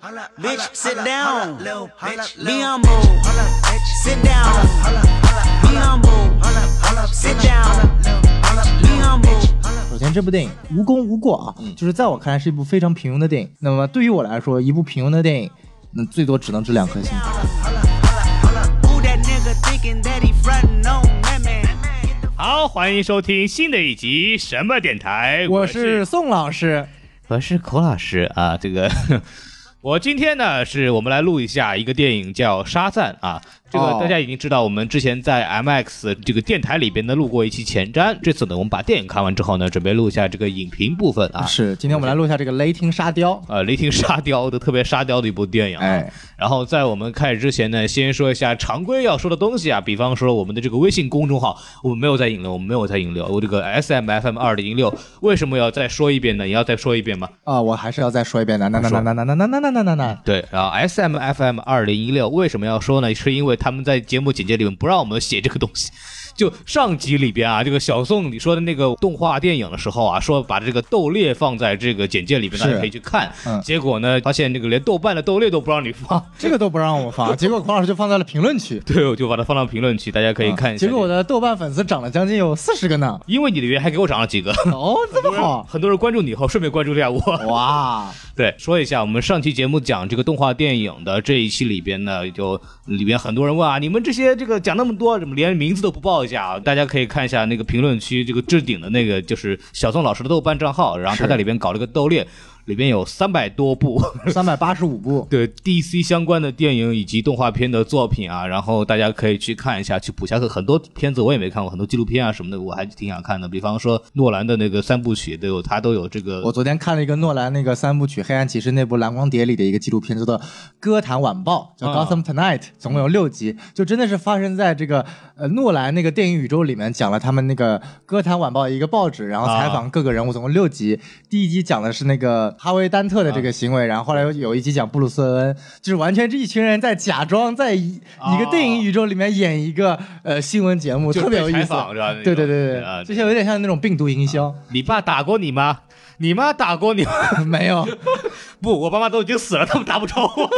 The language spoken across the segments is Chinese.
Bitch, sit down. Be humble. Sit down. Be humble. Sit down. Be humble. 首先，这部电影无功无过啊，就是在我看来是一部非常平庸的电影。那么对于我来说，一部平庸的电影，那最多只能值两颗星。好，欢迎收听新的一集什么电台？我是宋老师，我是孔老师啊。这个我今天呢，是我们来录一下一个电影叫《沙赞》啊。这个哦大家已经知道，我们之前在 MX 这个电台里边呢录过一期前瞻。这次呢，我们把电影看完之后呢，准备录一下这个影评部分啊。是今天我们来录一下这个《雷霆沙雕》。呃，雷霆沙雕的特别沙雕的一部电影啊。哎然后在我们开始之前呢，先说一下常规要说的东西啊，比方说我们的这个微信公众号，我们没有在引流，我们没有在引流。我这个 S M F M 二零六为什么要再说一遍呢？也要再说一遍吗？啊，我还是要再说一遍的，那那那那那那那那那那那那，对，然后 S M F M 二零一六为什么要说呢？是因为他们在节目简介里面不让我们写这个东西。就上集里边啊，这个小宋你说的那个动画电影的时候啊，说把这个豆列放在这个简介里边，大家可以去看。嗯结果呢，发现这个连豆瓣的豆列都不让你放，这个都不让我放，结果孔老师就放在了评论区，对，我就把它放到评论区，大家可以看一下。结果我的豆瓣粉丝涨了将近有四十个呢。因为你的原因还给我涨了几个，哦，这么好，很多人关注你以后，顺便关注一下我。哇！对，说一下我们上期节目讲这个动画电影的这一期里边呢，就里边很多人问啊，你们这些这个讲那么多，怎么连名字都不报一下啊？大家可以看一下那个评论区这个置顶的那个，就是小宋老师的豆瓣账号，然后他在里边搞了个斗列，里边有三百多部。三百八十五部，对 DC 相关的电影以及动画片的作品啊，然后大家可以去看一下，去补一下课。很多片子我也没看过，很多纪录片啊什么的，我还挺想看的。比方说诺兰的那个三部曲都有，他都有这个我昨天看了一个诺兰那个三部曲《黑暗骑士》那部蓝光碟里的一个纪录片，叫做《歌坛晚报》，叫《啊 Gotham Tonight》，总共有六集，就真的是发生在这个呃诺兰那个电影宇宙里面，讲了他们那个《歌坛晚报》一个报纸，然后采访各个人物，总共六集。第一集讲的是那个哈维·丹特的这个行为，然后后来有有一集讲布鲁斯·韦恩，就是完全是一群人在假装在一一个电影宇宙里面演一个呃新闻节目，特别有意思。对对对对，这些有点像那种病毒营销，你爸打过你吗？你妈打过你吗？没有。不，我爸妈都已经死了，他们打不着我。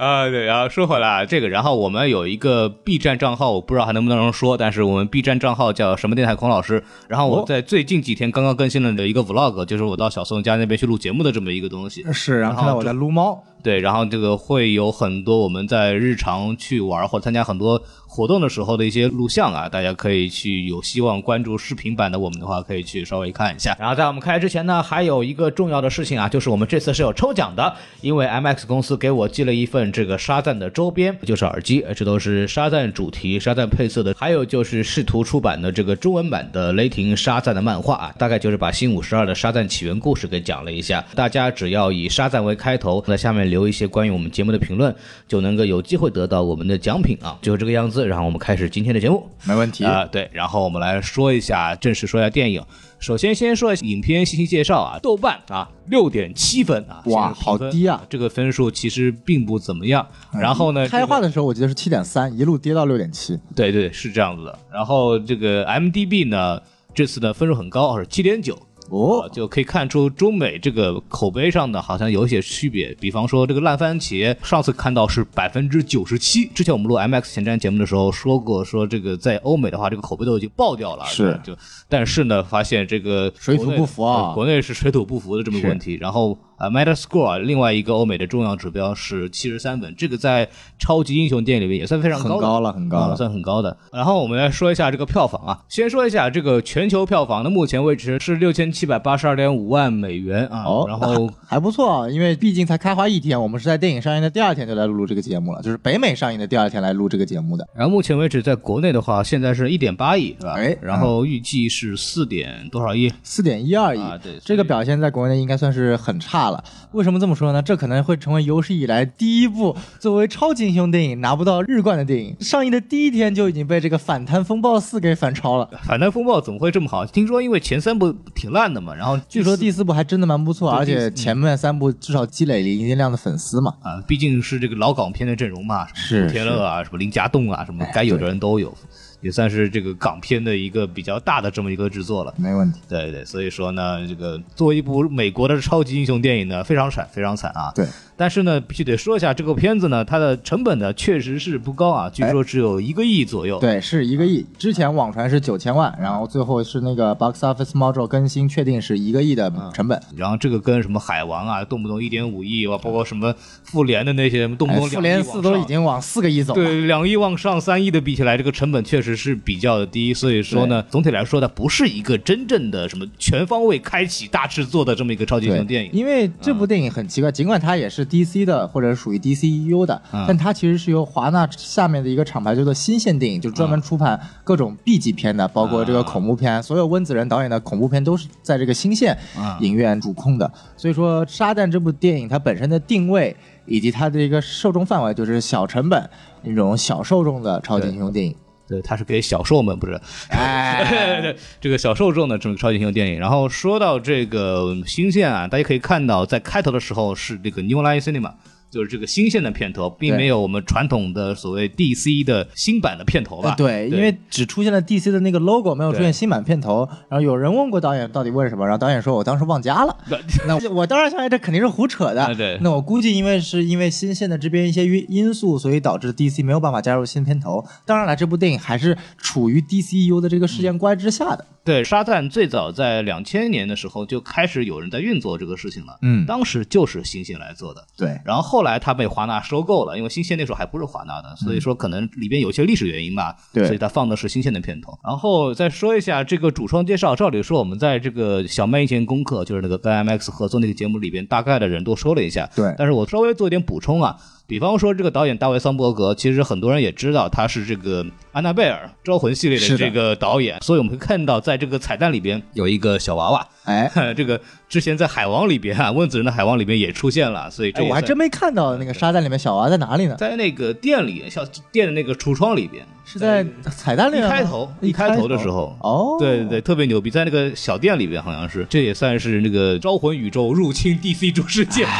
啊，对，然后说回来啊，这个，然后我们有一个 B 站账号，我不知道还能不能说，但是我们 B 站账号叫什么电台孔老师。然后我哦在最近几天刚刚更新了的一个 vlog，就是我到小宋家那边去录节目的这么一个东西。是，然后看到我在撸猫，对，然后这个会有很多我们在日常去玩或者参加很多活动的时候的一些录像啊，大家可以去有希望关注视频版的我们的话，可以去稍微看一下。然后在我们开之前呢，还有一个重要的事情啊，就是我们这次是有抽奖的，因为 MX 公司给我寄了一份这个沙赞的周边，就是耳机，这都是沙赞主题、沙赞配色的，还有就是试图出版的这个中文版的雷霆沙赞的漫画啊，大概就是把新五十二的沙赞起源故事给讲了一下。大家只要以沙赞为开头，在下面留一些关于我们节目的评论，就能够有机会得到我们的奖品啊，就是这个样子。然后我们开始今天的节目。没问题。啊、对，然后我们来说一下，正式说一下电影。首先，先说一下影片信息介绍啊，豆瓣啊六点七分啊，哇好低啊这个分数其实并不怎么样。然后呢，开画的的时候我记得是七点三，一路跌到六点七。对对是这样子的。然后这个 MDB 呢，这次的分数很高，是七点九。哦啊就可以看出中美这个口碑上的，好像有一些区别。比方说，这个烂番茄上次看到是百分之九十七。之前我们录 MX 前瞻节目的时候说过，说这个在欧美的话，这个口碑都已经爆掉了。是就但是呢，发现这个水土不服啊呃国内是水土不服的这么个问题。然后啊，Metascore 啊另外一个欧美的重要指标是七十三分，这个在超级英雄电影里面也算非常很高了很高了啊算很高的。然后我们来说一下这个票房啊，先说一下这个全球票房的目前为止是六千七百八十二点五万美元啊，哦，然后 还不错，因为毕竟才开花一天，我们是在电影上映的第二天就来录这个节目了，就是北美上映的第二天来录这个节目的。然后目前为止在国内的话，现在是一点八亿是吧？哎然后预计是四点多少亿？四点一二亿、啊对这个表现在国内应该算是很差了。为什么这么说呢？这可能会成为有史以来第一部作为超级英雄电影拿不到日冠的电影。上映的第一天就已经被这个《反贪风暴四》给反超了。反贪风暴怎么会这么好？听说因为前三部挺烂的嘛，然后据说第四部还真的蛮不错，而且前面三部至少积累了一定量的粉丝嘛。啊，毕竟是这个老港片的阵容嘛，什么是古天乐啊，什么林家栋啊，什么该有的人都有。也算是这个港片的一个比较大的这么一个制作了。没问题。对对，所以说呢，这个作为一部美国的超级英雄电影呢，非常惨，非常惨啊。对，但是呢，必须得说一下，这个片子呢，它的成本呢，确实是不高啊，据说只有一个亿左右。对，是一个亿。之前网传是九千万，然后最后是那个 Box Office Mojo 更新确定是一个亿的成本。然后这个跟什么海王啊，动不动一点五亿哇，包括什么复联的那些，动不动复联四都已经往四个亿走了。对，两亿往上三亿的比起来，这个成本确实是比较的低。所以说呢，总体来说它，不是一个真正的什么全方位开启大制作的这么一个超级英雄电影。因为这部电影很奇怪，尽管它也是 DC 的或者属于 DCEU 的，但它其实是由华纳下面的一个厂牌叫做新线电影，就专门出版各种 B 级片的，包括这个恐怖片，所有温子仁导演的恐怖片都是在这个新线影院主控的。所以说，《沙旦》这部电影它本身的定位以及它的一个受众范围，就是小成本那种小受众的超级英雄电影。对，它是给小兽们，不是？哎，这个小受众的这么超级英雄电影。然后说到这个新线啊，大家可以看到，在开头的时候是这个 New Line Cinema。就是这个新线的片头，并没有我们传统的所谓 DC 的新版的片头吧？对，因为只出现了 DC 的那个 logo，没有出现新版片头。然后有人问过导演到底为什么，然后导演说我当时忘加了。那我当然相信这肯定是胡扯的。对，那我估计因为是因为新线的这边一些因因素，所以导致 DC 没有办法加入新片头。当然了，这部电影还是处于 DCU 的这个事件观之下的。对，沙赞最早在两千年的时候就开始有人在运作这个事情了。嗯，当时就是新线来做的。对，然后后来他被华纳收购了，因为新线那时候还不是华纳的，所以说可能里边有些历史原因吧。对，所以他放的是新线的片头。然后再说一下这个主创介绍，照理说我们在这个小麦以前功课，就是那个跟 IMAX 合作那个节目里边，大概的人都说了一下。对，但是我稍微做一点补充啊。比方说，这个导演大卫·桑伯格，其实很多人也知道他是这个《安娜贝尔》《招魂》系列的这个导演，所以我们会看到，在这个彩蛋里边有一个小娃娃。哎，这个之前在《海王》里边啊，温子仁的《海王》里边也出现了，所以这我还真没看到那个沙袋里面小娃在哪里呢？在那个店里，小店的那个橱窗里边，是在彩蛋里一开头一开头的时候。哦，对对对，特别牛逼，在那个小店里边好像是，这也算是那个《招魂》宇宙入侵 DC 主世界。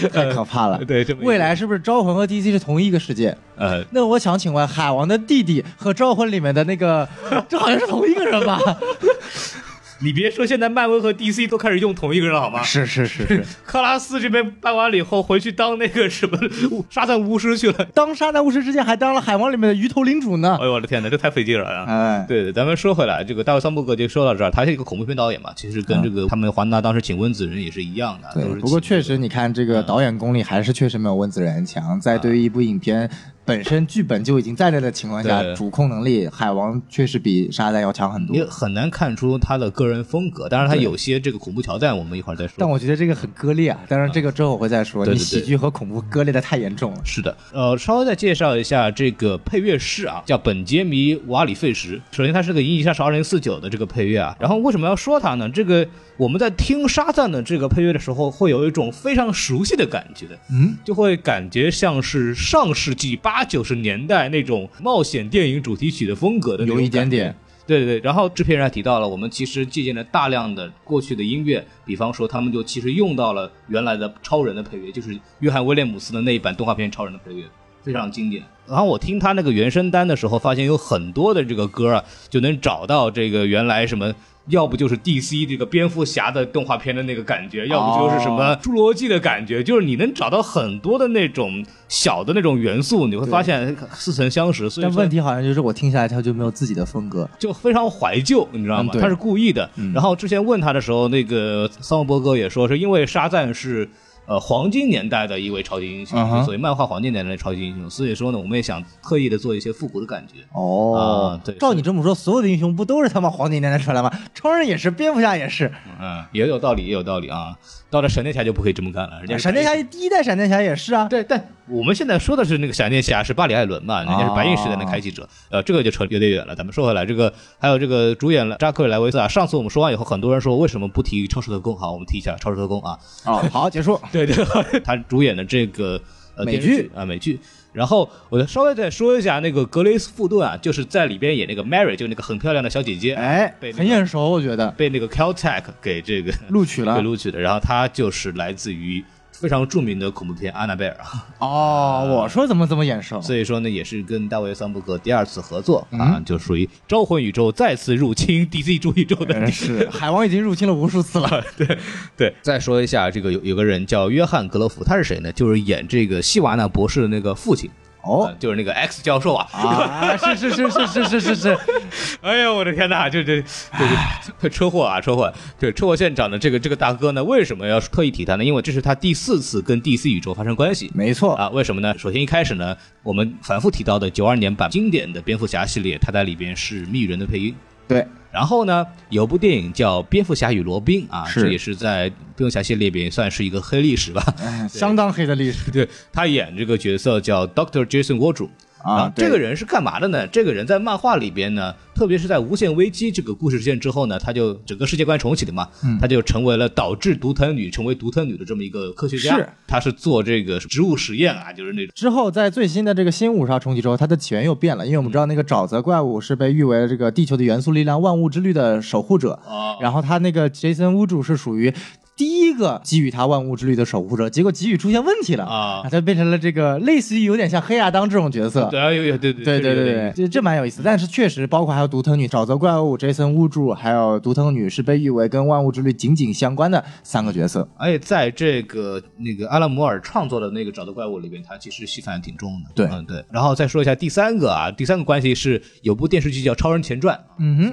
太可怕了！对，未来是不是招魂和 DC 是同一个世界？呃，那我想请问，海王的弟弟和招魂里面的那个，这好像是同一个人吧？你别说，现在漫威和 DC 都开始用同一个人好吗？是是是是，克拉斯这边办完了以后，回去当那个什么沙赞巫师去了。当沙赞巫师之前，还当了海王里面的鱼头领主呢。哎呦我的天哪，这太费劲了啊！哎，对对，咱们说回来，这个大卫桑伯格就说到这儿，他是一个恐怖片导演嘛，其实跟这个他们华纳当时请温子仁也是一样的。对，不过确实，你看这个导演功力还是确实没有温子仁强。在对于一部影片。本身剧本就已经在那的情况下，主控能力海王确实比沙赞要强很多。也很难看出他的个人风格，当然他有些这个恐怖桥段，我们一会儿再说。但我觉得这个很割裂啊，当然这个之后我会再说。你喜剧和恐怖割裂的太严重了。是的，呃，稍微再介绍一下这个配乐师啊，叫本杰明瓦里费什。首先他是个《银翼杀手二零四九》的这个配乐啊，然后为什么要说他呢？这个我们在听沙赞的这个配乐的时候，会有一种非常熟悉的感觉，嗯，就会感觉像是上世纪八九十年代。那种冒险电影主题曲的风格的有一点点，对对对。然后制片人还提到了，我们其实借鉴了大量的过去的音乐，比方说他们就其实用到了原来的超人的配乐，就是约翰威廉姆斯的那一版动画片超人的配乐，非常经典。然后我听他那个原声单的时候，发现有很多的这个歌啊，就能找到这个原来什么。要不就是 DC 这个蝙蝠侠的动画片的那个感觉，要不就是什么侏罗纪的感觉，就是你能找到很多的那种小的那种元素，你会发现似曾相识。所以但问题好像就是我听下来他就没有自己的风格，就非常怀旧，你知道吗？他是故意的。然后之前问他的时候，那个桑德伯格也说是因为沙赞是。呃，黄金年代的一位超级英雄，所以漫画黄金年代的超级英雄，所以说呢，我们也想特意的做一些复古的感觉。哦，对，照你这么说，所有的英雄不都是他妈黄金年代出来吗？超人也是，蝙蝠侠也是。嗯，也有道理，也有道理啊。到了闪电侠就不可以这么干了，人家闪电侠第一代闪电侠也是啊。对，但我们现在说的是那个闪电侠是巴里艾伦嘛，人家是白银时代的开启者。呃，这个就扯有点远了。咱们说回来，这个还有这个主演了扎克·莱维斯啊。上次我们说完以后，很多人说为什么不提超时特工？好，我们提一下超时特工啊。哦，好，结束。对对，他主演的这个呃美剧啊美剧。然后我再稍微再说一下那个格雷斯·富顿啊，就是在里边演那个 Mary，就那个很漂亮的小姐姐，哎，很眼熟，我觉得被那个 Caltech 给这个录取了，被录取的。然后她就是来自于非常著名的恐怖片《安娜贝尔》，哦，我说怎么这么眼熟？所以说呢，也是跟大卫·桑伯格第二次合作嗯啊，就属于招魂宇宙再次入侵 DC 主宇宙的嗯是 海王已经入侵了无数次了。对，再说一下，这个有有个人叫约翰·格罗夫，他是谁呢？就是演这个希瓦纳博士的那个父亲，哦呃就是那个 X 教授啊。啊，是是是是是是是是，哎呦，我的天哪！就这这这车祸啊，车祸！对，车祸现场的这个这个大哥呢，为什么要特意提他呢？因为这是他第四次跟 DC 宇宙发生关系。没错啊，为什么呢？首先一开始呢，我们反复提到的九二年版经典的蝙蝠侠系列，他在里边是密语人的配音。对，然后呢，有部电影叫《蝙蝠侠与罗宾》啊，这也是在蝙蝠侠系列里边算是一个黑历史吧。哎相当黑的历史对他演这个角色叫 Doctor Jason Wardrop。啊。这个人是干嘛的呢？这个人在漫画里边呢，特别是在无限危机这个故事事件之后呢，他就整个世界观重启的嘛，嗯他就成为了导致独藤女成为独藤女的这么一个科学家。是，他是做这个植物实验啊，就是那种。之后，在最新的这个新五杀重启之后，它的起源又变了，因为我们知道那个沼泽怪物是被誉为这个地球的元素力量、万物之律的守护者，哦然后他那个杰森乌主是属于第一个给予他万物之律的守护者，结果给予出现问题了啊他变成了这个类似于有点像黑亚当这种角色。对啊，有有对对对对对对，这蛮有意思，但是确实包括还有独藤女、沼泽怪物、Jason 乌柱，还有独藤女是被誉为跟万物之律紧紧相关的三个角色。而且在这个那个阿拉摩尔创作的那个沼泽怪物里边，他其实戏份还挺重的。对嗯对。然后再说一下第三个啊，第三个关系是有部电视剧叫《超人前传》，嗯哼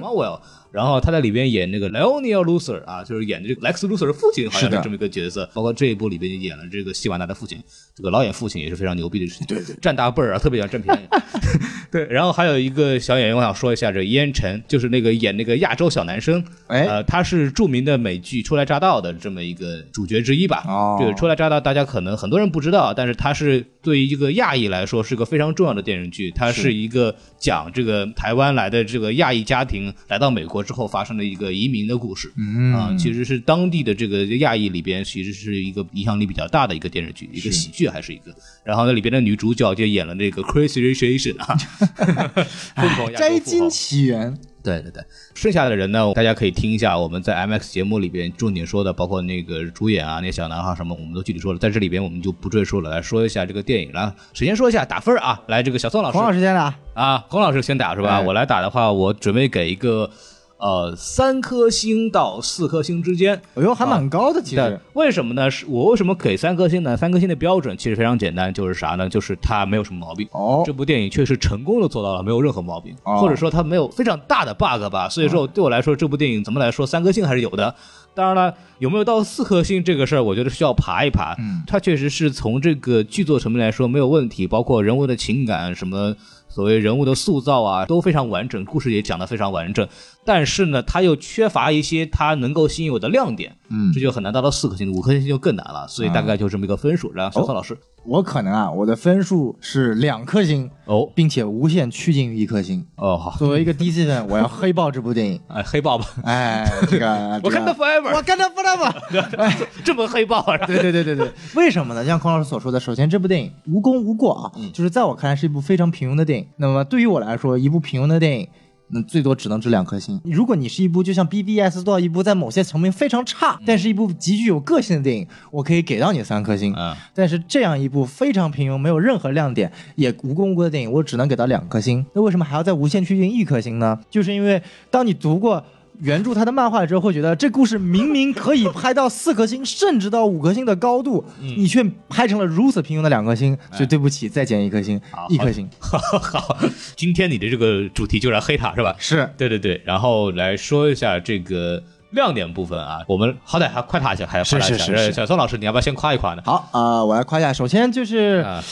然后他在里边演那个 Leonia Luthor 啊，就是演这个 Lex Luthor 的父亲，好像是这么一个角色。包括这一部里边也演了这个希瓦纳的父亲，这个老演父亲也是非常牛逼的事情。对对，占大辈儿啊，特别想占便宜。对，然后还有一个小演员，我想说一下，这烟尘就是那个演那个亚洲小男生，哎呃，他是著名的美剧《初来乍到》的这么一个主角之一吧。哦这个《初来乍到》大家可能很多人不知道，但是他是对于一个亚裔来说是个非常重要的电视剧。它是一个讲这个台湾来的这个亚裔家庭来到美国之后发生的一个移民的故事。嗯啊，其实是当地的这个亚裔里边，其实是一个影响力比较大的一个电视剧，一个喜剧还是一个。然后那里边的女主角就演了那个 Crazy Rich Asian 啊，疯狂亚洲 摘金起源，对对对，剩下的人呢，大家可以听一下我们在 MX 节目里边重点说的，包括那个主演啊，那些小男孩什么，我们都具体说了，在这里边我们就不赘述了。来说一下这个电影，了，首先说一下打分啊，来，这个小宋老师黄老师先打。啊，洪老师先打是吧？哎我来打的话，我准备给一个呃三颗星到四颗星之间。哎呦，还蛮高的，其对实。，为什么呢？是我为什么给三颗星呢？三颗星的标准其实非常简单，就是啥呢？就是它没有什么毛病。哦这部电影确实成功的做到了没有任何毛病，哦或者说它没有非常大的 bug 吧。所以说对我来说，这部电影怎么来说，三颗星还是有的。当然了，有没有到四颗星这个事儿，我觉得需要爬一爬。嗯它确实是从这个剧作层面来说没有问题，包括人物的情感什么。所谓人物的塑造啊，都非常完整，故事也讲得非常完整，但是呢，它又缺乏一些它能够吸引我的亮点，嗯这就很难达到四颗星，五颗星就更难了，所以大概就这么一个分数。然后小宋老师，我可能啊，我的分数是两颗星，哦并且无限趋近于一颗星。哦好，作为一个 DC 粉，我要黑豹这部电影。哎，黑豹吧，哎，这个 我看到 forever，我看到 forever 哎。这么黑豹啊，对对对对对，为什么呢？像孔老师所说的，首先这部电影无功无过啊，就是在我看来是一部非常平庸的电影。那么对于我来说，一部平庸的电影。那最多只能值两颗星。如果你是一部就像 BBS 做到一部在某些层面非常差，但是一部极具有个性的电影，我可以给到你三颗星。嗯但是这样一部非常平庸、没有任何亮点、也无功无过的电影，我只能给到两颗星。那为什么还要在无限趋近一颗星呢？就是因为当你读过。原著他的漫画之后，会觉得这故事明明可以拍到四颗星，甚至到五颗星的高度，你却拍成了如此平庸的两颗星，所以对不起，再减一颗星，一颗星。好，今天你的这个主题就是要黑他是吧？是对对对，然后来说一下这个亮点部分啊，我们好歹还夸他一下，还要夸他一下。是是是是小宋老师，你要不要先夸一夸呢？好啊、呃我来夸一下。首先就是，啊，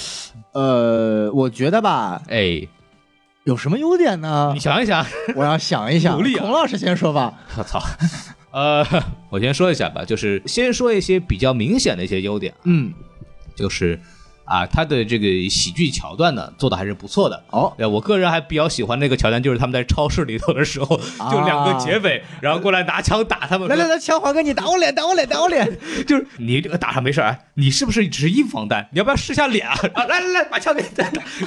呃，我觉得吧，哎，有什么优点呢你？想一想，我要想一想。努力啊孔老师先说吧。我 操，呃，我先说一下吧，就是先说一些比较明显的一些优点，嗯，就是啊，他的这个喜剧桥段呢做的还是不错的。哦对我个人还比较喜欢那个桥段，就是他们在超市里头的时候，就两个劫匪，然后过来拿枪打他们。来来来，枪还给你，打我脸，打我脸，打我脸。就是你这个打上没事儿，哎你是不是只是硬防弹？你要不要试下脸啊？啊，来来来，把枪给。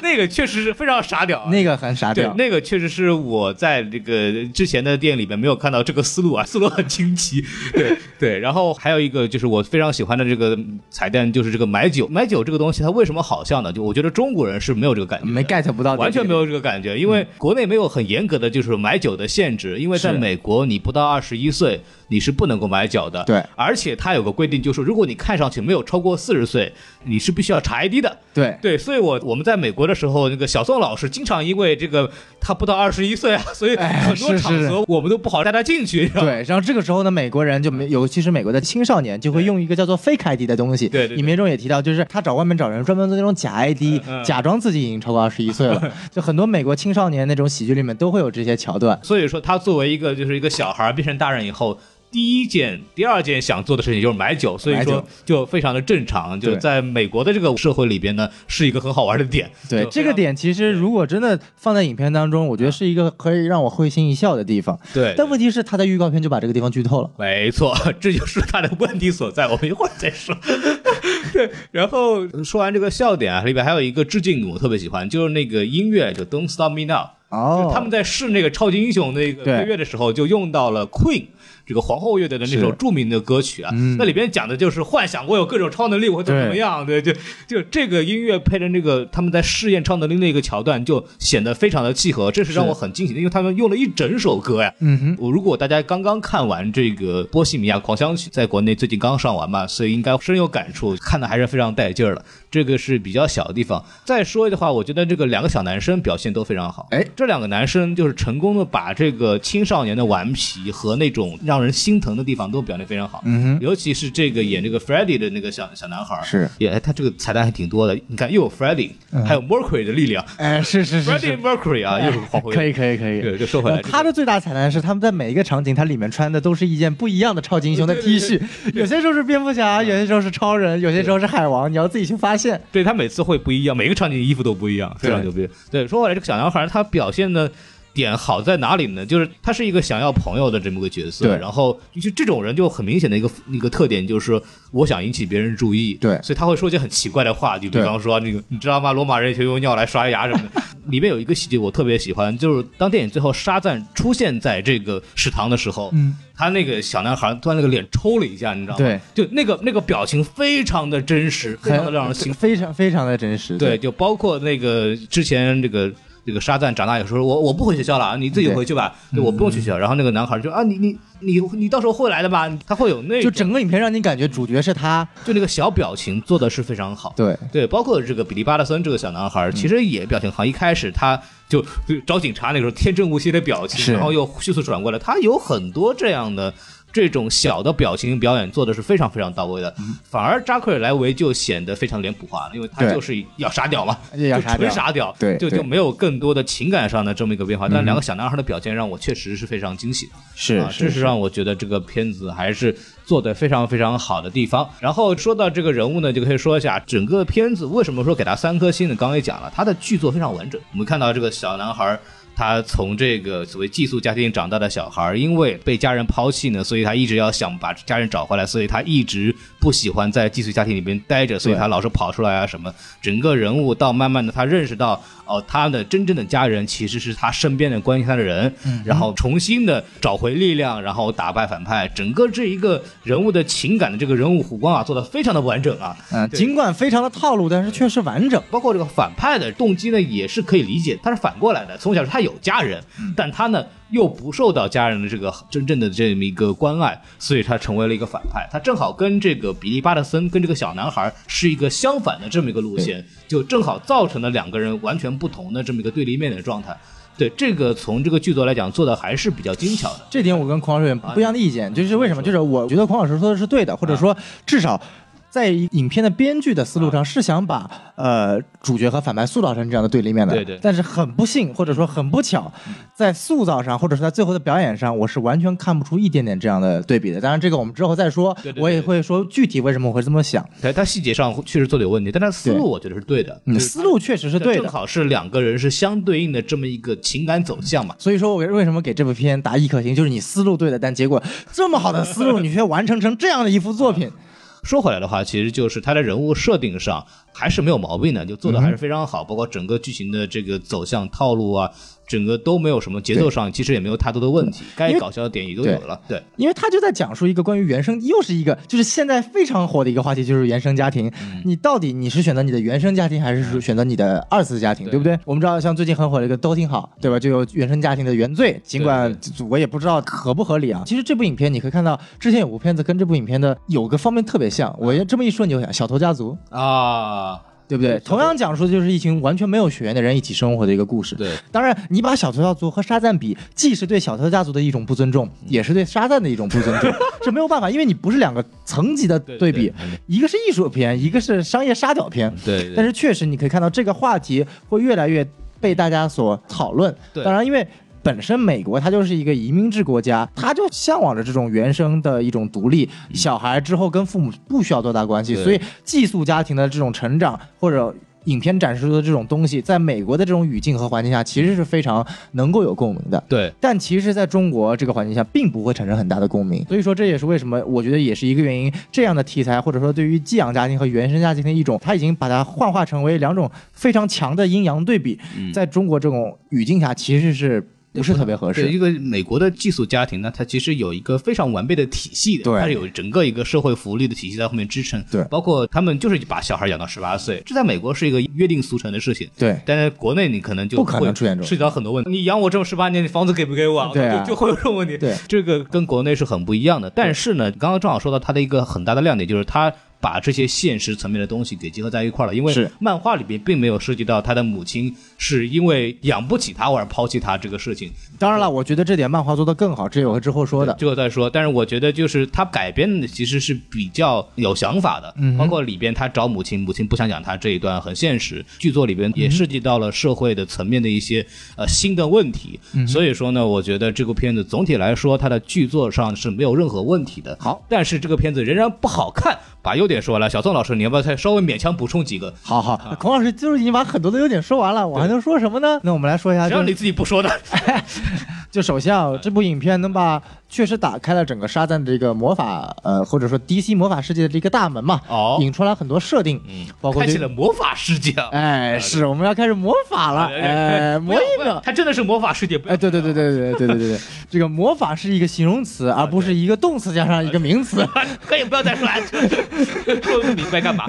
那个确实是非常傻屌啊。那个很傻对屌，，那个确实是我在这个之前的电影里面没有看到这个思路啊，思路很清奇。对对，然后还有一个就是我非常喜欢的这个彩蛋，就是这个买酒。买酒这个东西它为什么好笑呢？就我觉得中国人是没有这个感觉，没 get 不到，完全没。有这个感觉，因为国内没有很严格的就是买酒的限制，因为在美国你不到二十一岁你是不能够买酒的，对而且它有个规定，就是如果你看上去没有超过四十岁，你是必须要查 ID 的。对，对，所以我我们在美国的时候，那个小宋老师经常因为这个他不到二十一岁啊，所以哎很多场合我们都不好带他进去。对，然后这个时候呢，美国人就没，尤其是美国的青少年，就会用一个叫做 fake ID 的东西。对对对影片中也提到，就是他找外面找人专门做那种假 ID，、嗯嗯假装自己已经超过二十一岁了。就很多美国青少年那种喜剧里面都会有这些桥段。所以说，他作为一个就是一个小孩儿变成大人以后。第一件、第二件想做的事情就是买酒，所以说就非常的正常。就在美国的这个社会里边呢，是一个很好玩的点。对这个点，其实如果真的放在影片当中，我觉得是一个可以让我会心一笑的地方。对，但问题是，他在预告片就把这个地方剧透了。没错，这就是他的问题所在。我们一会儿再说。对，然后说完这个笑点啊，里边还有一个致敬我特别喜欢，就是那个音乐，就 Don't Stop Me Now。哦就他们在试那个超级英雄那个对配乐的时候，就用到了 Queen 这个皇后乐队的那首著名的歌曲啊。嗯那里边讲的就是幻想我有各种超能力，我会怎么怎么样。对，就就这个音乐配着那个他们在试验超能力那个桥段，就显得非常的契合，这是让我很惊喜的，因为他们用了一整首歌呀。嗯哼，我如果大家刚刚看完这个《波西米亚狂想曲》，在国内最近刚上完嘛，所以应该深有感触，看的还是非常带劲儿的。这个是比较小的地方。再说的话，我觉得这个两个小男生表现都非常好。哎这两个男生就是成功的把这个青少年的顽皮和那种让人心疼的地方都表现得非常好。嗯哼，尤其是这个演这个 Freddy 的那个小小男孩，是也他这个彩蛋还挺多的。你看，又有 Freddy，、还有 Mercury 的力量。哎，是是是，Freddy Mercury 啊，又是。可以可以可以。对，就说回来呃，他的最大彩蛋是他们在每一个场景，他里面穿的都是一件不一样的超级英雄的 T 恤，有些时候是蝙蝠侠，有些时候是超人，有些时候是海王，你要自己去发现。对他每次会不一样，每个场景衣服都不一样，非常牛逼。对，说回来，这个小男孩他表现的点好在哪里呢？就是他是一个想要朋友的这么个角色，对然后就这种人就很明显的一个一个特点就是我想引起别人注意，对所以他会说一些很奇怪的话，就比方说那个你知道吗？罗马人就用尿来刷牙什么的。里面有一个细节我特别喜欢，就是当电影最后沙赞出现在这个食堂的时候，嗯，他那个小男孩突然那个脸抽了一下，你知道吗？对，就那个那个表情非常的真实，非常的让人心非常非常的真实。对，就包括那个之前这个这个沙赞长大以后说，我我不回学校了，你自己回去吧，对，我不用去学校。然后那个男孩就啊，你你你你到时候会来的吧？他会有那种就整个影片让你感觉主角是他。就那个小表情做的是非常好。对，对，包括这个比利巴特森这个小男孩，其实也表情好。一开始他就就找警察那个时候天真无邪的表情，然后又迅速转过来，他有很多这样的。这种小的表情表演做的是非常非常到位的，反而扎克尔莱维就显得非常脸谱化了，因为他就是要傻屌嘛，就纯傻屌，对对就就没有更多的情感上的这么一个变化。但两个小男孩的表现让我确实是非常惊喜的。啊，是啊这是让我觉得这个片子还是做的非常非常好的地方。然后说到这个人物呢，就可以说一下整个片子为什么说给他三颗星呢？刚刚也讲了，他的剧作非常完整。我们看到这个小男孩。他从这个所谓寄宿家庭长大的小孩，因为被家人抛弃呢，所以他一直要想把家人找回来，所以他一直不喜欢在寄宿家庭里边待着，所以他老是跑出来啊什么。整个人物到慢慢的他认识到，哦，他的真正的家人其实是他身边的关心他的人，然后重新的找回力量，然后打败反派。整个这一个人物的情感的这个人物弧光啊，做的非常的完整啊。嗯，尽管非常的套路，但是确实完整。包括这个反派的动机呢，也是可以理解，他是反过来的。从小他有家人，但他呢又不受到家人的这个 真正的这么一个关爱，所以他成为了一个反派。他正好跟这个比利巴特森跟这个小男孩是一个相反的这么一个路线，就正好造成了两个人完全不同的这么一个对立面的状态。对这个从这个剧作来讲做的还是比较精巧的。这点我跟孔老师有不一样的意见，就是为什么？就是我觉得孔老师说的是对的，或者说至少。在影片的编剧的思路上是想把呃主角和反派塑造成这样的对立面的，对对但是很不幸或者说很不巧，在塑造上或者是在最后的表演上，我是完全看不出一点点这样的对比的。当然，这个我们之后再说，对对对我也会说具体为什么我会这么想。对，他细节上确实做的有问题，但他思路我觉得是对的，嗯，就是思路确实是对的。正好是两个人是相对应的这么一个情感走向嘛。所以说，我为什么给这部片打一颗星，就是你思路对的，但结果这么好的思路，你却完成成这样的一幅作品。说回来的话，其实就是他的人物设定上还是没有毛病的，就做的还是非常好，包括整个剧情的这个走向套路啊，整个都没有什么节奏上其实也没有太多的问题，该搞笑的点也都有了。对，因为他就在讲述一个关于原生，又是一个就是现在非常火的一个话题，就是原生家庭。你到底你是选择你的原生家庭，还是选择你的二次家庭，对不对？我们知道，像最近很火的一个都挺好，对吧？就有原生家庭的原罪，尽管我也不知道合不合理啊。其实这部影片你可以看到，之前有部片子跟这部影片的有个方面特别像，我这么一说你就想，《小偷家族》。啊，对不对？同样讲述的就是一群完全没有血缘的人一起生活的一个故事。对，当然你把小偷家族和沙赞比，既是对小偷家族的一种不尊重，也是对沙赞的一种不尊重，这没有办法，因为你不是两个层级的对对比，对一个是艺术片，一个是商业沙雕片。对对但是确实你可以看到这个话题会越来越被大家所讨论。对当然因为。本身美国它就是一个移民制国家，它就向往着这种原生的一种独立，小孩之后跟父母不需要多大关系，所以寄宿家庭的这种成长或者。影片展示出的这种东西，在美国的这种语境和环境下，其实是非常能够有共鸣的。对，但其实在中国这个环境下，并不会产生很大的共鸣。所以说，这也是为什么我觉得也是一个原因。这样的题材，或者说对于寄养家庭和原生家庭的一种，它已经把它幻化成为两种非常强的阴阳对比，在中国这种语境下，其实是不是特别合适。一个美国的寄宿家庭呢，它其实有一个非常完备的体系的，对它是有整个一个社会福利的体系在后面支撑。对包括他们就是把小孩养到十八岁，这在美国是一个约定俗成的事情。对但是国内你可能就不可能会出现这种涉及到很多问题。你养我这么十八年，你房子给不给我？对啊就就会有这种问题。对这个跟国内是很不一样的。但是呢，刚刚正好说到它的一个很大的亮点，就是它。把这些现实层面的东西给结合在一块儿了，因为是漫画里边并没有涉及到他的母亲是因为养不起他而抛弃他这个事情，当然了，我觉得这点漫画做得更好，这我会之后说的。这个再说。但是我觉得就是他改编的其实是比较有想法的，嗯包括里边他找母亲，母亲不想养他这一段很现实。剧作里边也涉及到了社会的层面的一些呃新的问题，嗯所以说呢，我觉得这部片子总体来说它的剧作上是没有任何问题的。好，但是这个片子仍然不好看。把优点说了，小宋老师，你要不要再稍微勉强补充几个？好好，孔老师就是已经把很多的优点说完了，我还能说什么呢？那我们来说一下，就是只要你自己不说的，就首先啊，这部影片能把确实打开了整个沙赞的这个魔法，呃，或者说 DC 魔法世界的这个大门嘛，哦引出来很多设定，嗯，包括开启了魔法世界啊。哎，是我们要开始魔法了，哎，魔一不要秒。它真的是魔法世界，哎，对对对对对对对对对，这个魔法是一个形容词，而不是一个动词加上一个名词。可以不要再说了，说不明白干嘛？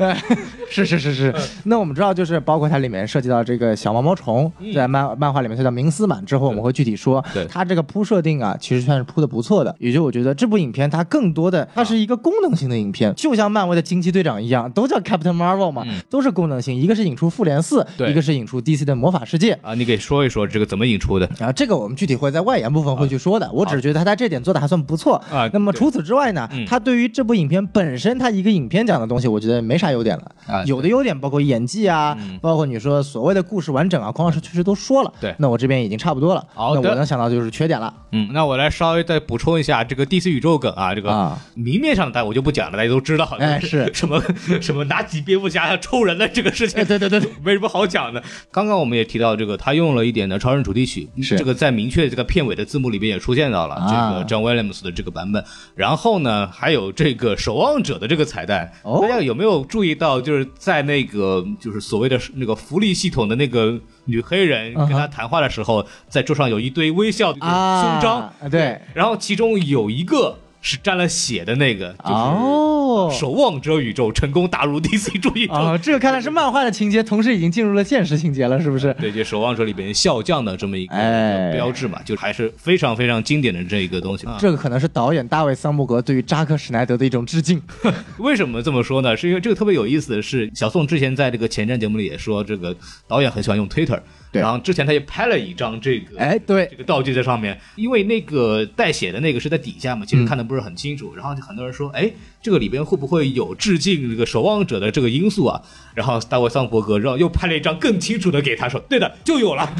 是是是是，那我们知道，就是包括它里面涉及到这个小毛毛虫，在漫漫画里面它叫明斯满，之后我们会具体说。对它这个铺设定啊，其实算是铺的不错的。也就我觉得这部影片它更多的，它是一个功能性的影片，就像漫威的惊奇队长一样，都叫 Captain Marvel 嘛，都是功能性，一个是引出复联四，一个是引出 DC 的魔法世界。啊，你给说一说这个怎么引出的？然后这个我们具体会在外延部分会去说的，我只是觉得他在这点做的还算不错啊那么除此之外呢嗯，他对于这部影片本身，他一个影片讲的东西，我觉得没啥优点了。啊有的优点包括演技啊，嗯包括你说所谓的故事完整啊，孔老师确实都说了。对那我这边已经差不多了。好的那我能想到就是缺点了。嗯，那我来稍微再补充一下这个 DC 宇宙梗啊，这个啊明面上的大家我就不讲了，大家都知道，哎是什么 什么拿起蝙蝠侠抽人的这个事情，哎，对对对对，没什么好讲的。刚刚我们也提到这个，他用了一点的超人主题曲，是这个在明确这个片尾的字幕里边也出现到了、啊这个 John Williams 的这个版本。然后呢，还有这个守望者的这个彩蛋，哦大家有没有注意到？就是在那个就是所谓的那个福利系统的那个女黑人跟他谈话的时候，在桌上有一堆微笑的啊胸章，对。然后其中有一个是沾了血的那个，就是哦守望者宇宙成功打入 DC 主宇宙。哦，这个看来是漫画的情节，同时已经进入了现实情节了，是不是？对，就守望者里边笑匠的这么一个哎标志嘛，就还是非常非常经典的这一个东西。啊这个可能是导演大卫桑伯格对于扎克施奈德的一种致敬。为什么这么说呢？是因为这个特别有意思的是，小宋之前在这个前瞻节目里也说，这个导演很喜欢用 Twitter，对然后之前他也拍了一张这个，哎，对这，个道具在上面，因为那个带血的那个是在底下嘛，其实看的不是很清楚。然后就很多人说，哎，这个里边会不会有致敬这个守望者的这个因素啊？然后大卫桑伯格然后又拍了一张更清楚的给他说，对的，就有了。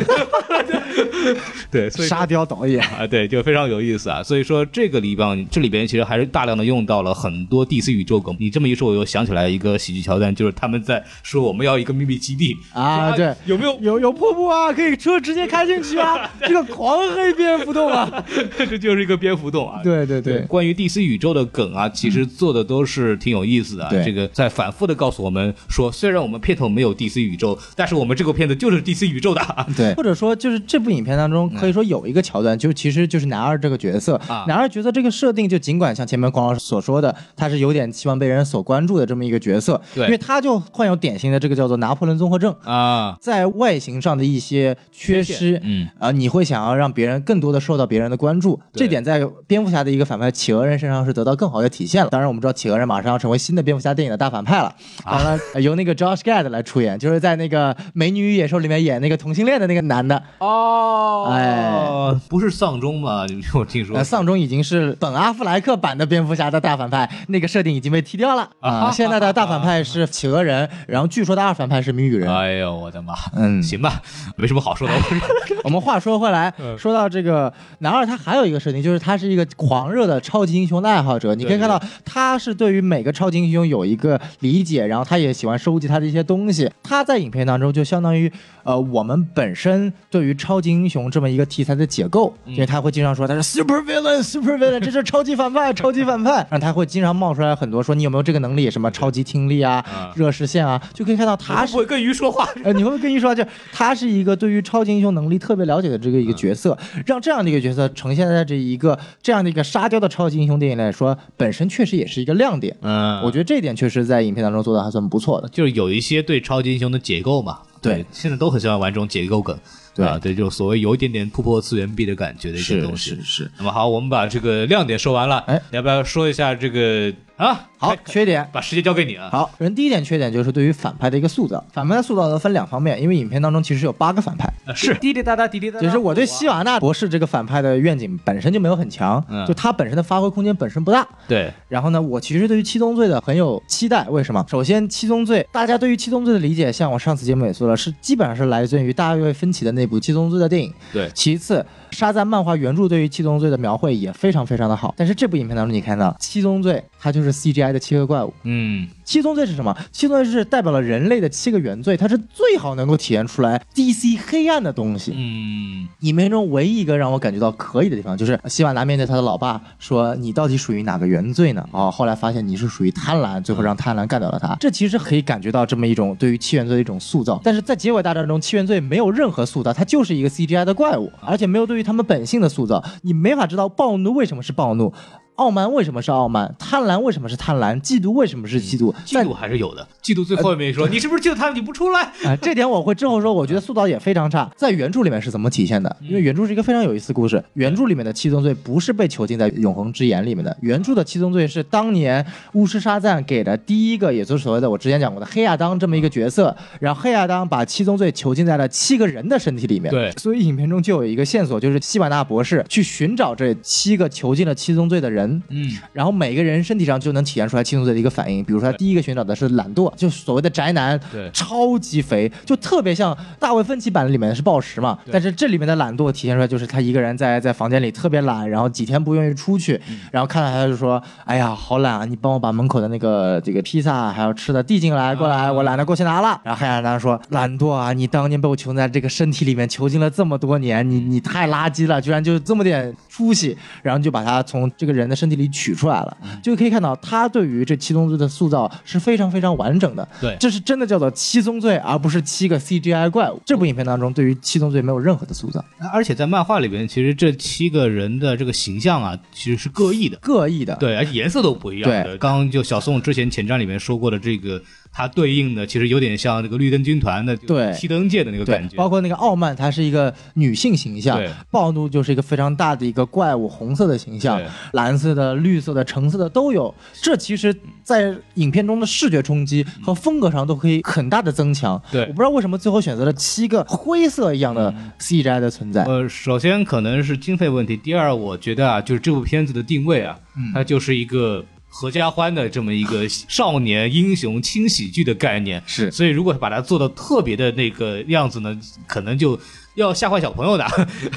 对，所以沙雕导演，啊，对，就非常有意思啊。所以说这个里边，这里边其实还是大量的用到了很多 DC 宇宙梗。你这么一说，我又想起来一个喜剧桥段，就是他们在说我们要一个秘密基地啊对有没有？有有瀑布啊，可以车直接开进去啊，这个狂黑蝙蝠洞啊，这就是一个蝙蝠洞啊。对对对，关于 DC 宇宙的梗啊，其实做的都是挺有意思的啊。对这个在反复的告诉我们说，虽然我们片头没有 DC 宇宙，但是我们这个片子就是 DC 宇宙的啊。对，或者说就是这部影片当中，可以说有一个桥段，就其实就是男二这个角色，啊男二角色这个设定，就尽管像前面光老师所说的，他是有点希望被人所关注的这么一个角色，对因为他就患有典型的这个叫做拿破仑综合症。啊，在外形上的一些缺失，嗯啊、你会想要让别人更多的受到别人的关注，这点在蝙蝠侠的一个反派企鹅人身上是得到更好的体现了。当然，我们知道企鹅人马上要成为新的蝙蝠侠电影的大反派了，啊当然、呃由那个 Josh Gad 来出演，就是在那个《美女与野兽》里面演那个同性恋的那个男的。哦哎，不是丧钟吗？我听说呃，丧钟已经是本阿弗莱克版的蝙蝠侠的大反派，那个设定已经被踢掉了 啊、现在的大反派是企鹅人，然后据说的二反派是谜语人。哎呦，我的妈！嗯行吧，没什么好说的。我们话说回来，嗯说到这个男二，他还有一个设定，就是他是一个狂热的超级英雄的爱好者。你可以看到，他是对于每个超级英雄有一个理解，然后他也喜欢收集他的一些东西。他在影片当中就相当于，呃，我们本身对于超级英雄这么一个题材的解构，嗯因为他会经常说他是 super villain，super villain，这是超级反派，超级反派。然后他会经常冒出来很多说你有没有这个能力，什么超级听力啊嗯，热视线啊，就可以看到他是会跟鱼说话？呃，你会不会跟鱼说话，就他是一个对于超级英雄能力特别了解的这个一个角色，让这样的一个角色呈现在这一个这样的一个沙雕的超级英雄电影来说，本身确实也是一个亮点。嗯我觉得这一点确实在影片当中做的还算不错的。就是有一些对超级英雄的解构嘛。对，现在都很喜欢玩这种解构梗。对啊，对，就所谓有一点点突破次元壁的感觉的一些东西。是。那么好，我们把这个亮点说完了，哎要不要说一下这个啊？好，缺点。把时间交给你啊。好，首先第一点缺点就是对于反派的一个塑造，反派的塑造呢分两方面，因为影片当中其实有八个反派，啊是滴滴答答，滴滴答答。只是我对希瓦纳博士这个反派的愿景本身就没有很强，嗯就他本身的发挥空间本身不大，对，然后呢，我其实对于七宗罪的很有期待。为什么？首先，七宗罪，大家对于七宗罪的理解，像我上次节目也说了，是基本上是来自于大卫芬奇的那部七宗罪的电影。对其次，沙赞漫画原著对于七宗罪的描绘也非常非常的好。但是这部影片当中，你看到七宗罪，它就是 CGI 的七个怪物。嗯，七宗罪是什么？七宗罪是代表了人类的七个原罪，它是最好能够体现出来 DC 黑暗的东西。嗯，影片中唯一一个让我感觉到可以的地方，就是希瓦达面对他的老爸说：“你到底属于哪个原罪呢？”哦，后来发现你是属于贪婪，最后让贪婪干掉了他。这其实可以感觉到这么一种对于七原罪的一种塑造。但是在结尾大战中，七原罪没有任何塑造，它就是一个 CGI 的怪物，而且没有对于他们本性的塑造，你没法知道暴怒为什么是暴怒。傲慢为什么是傲慢？贪婪为什么是贪婪？嫉妒为什么是嫉妒？嫉妒还是有的。嫉妒最后面说，你是不是嫉妒他？你不出来？啊、这点我会之后说，我觉得塑造也非常差。在原著里面是怎么体现的？因为原著是一个非常有意思的故事。原著里面的七宗罪不是被囚禁在永恒之眼里面的，原著的七宗罪是当年巫师沙赞给的第一个，也就是所谓的我之前讲过的黑亚当这么一个角色，然后黑亚当把七宗罪囚禁在了七个人的身体里面。对所以影片中就有一个线索，就是西瓦纳博士去寻找这七个囚禁了七宗罪的人。嗯，然后每个人身体上就能体现出来七宗罪的一个反应。比如说，他第一个寻找的是懒惰，就所谓的宅男，对超级肥，就特别像大卫芬奇版里面是暴食嘛。对但是这里面的懒惰体现出来就是他一个人在在房间里特别懒，然后几天不愿意出去，嗯然后看到他就说：“哎呀，好懒啊！你帮我把门口的那个这个披萨还有吃的递进来，过来，啊我懒得过去拿了。”然后黑亚当说：“懒惰啊，你当年被我囚在这个身体里面囚禁了这么多年，你你太垃圾了，居然就这么点出息。”然后就把他从这个人的身体里取出来了，嗯就可以看到他对于这七宗罪的塑造是非常非常完整的。对这是真的叫做七宗罪，而不是七个 CGI 怪物。这部影片当中对于七宗罪没有任何的塑造，而且在漫画里边，其实这七个人的这个形象啊，其实是各异的。各异的。对，而且颜色都不一样的。对刚刚就小宋之前前瞻里面说过的这个，它对应的其实有点像这个绿灯军团的对熄灯界的那个感，觉。包括那个傲慢，它是一个女性形象；暴怒就是一个非常大的一个怪物，红色的形象，蓝色的、绿色的、橙色的都有。这其实，在影片中的视觉冲击和风格上都可以很大的增强。对我不知道为什么最后选择了七个灰色一样的 CGI 的存在。呃，首先可能是经费问题，第二，我觉得啊，就是这部片子的定位啊，它就是一个合家欢的这么一个少年英雄轻喜剧的概念。是所以如果把它做的特别的那个样子呢，可能就要吓坏小朋友的。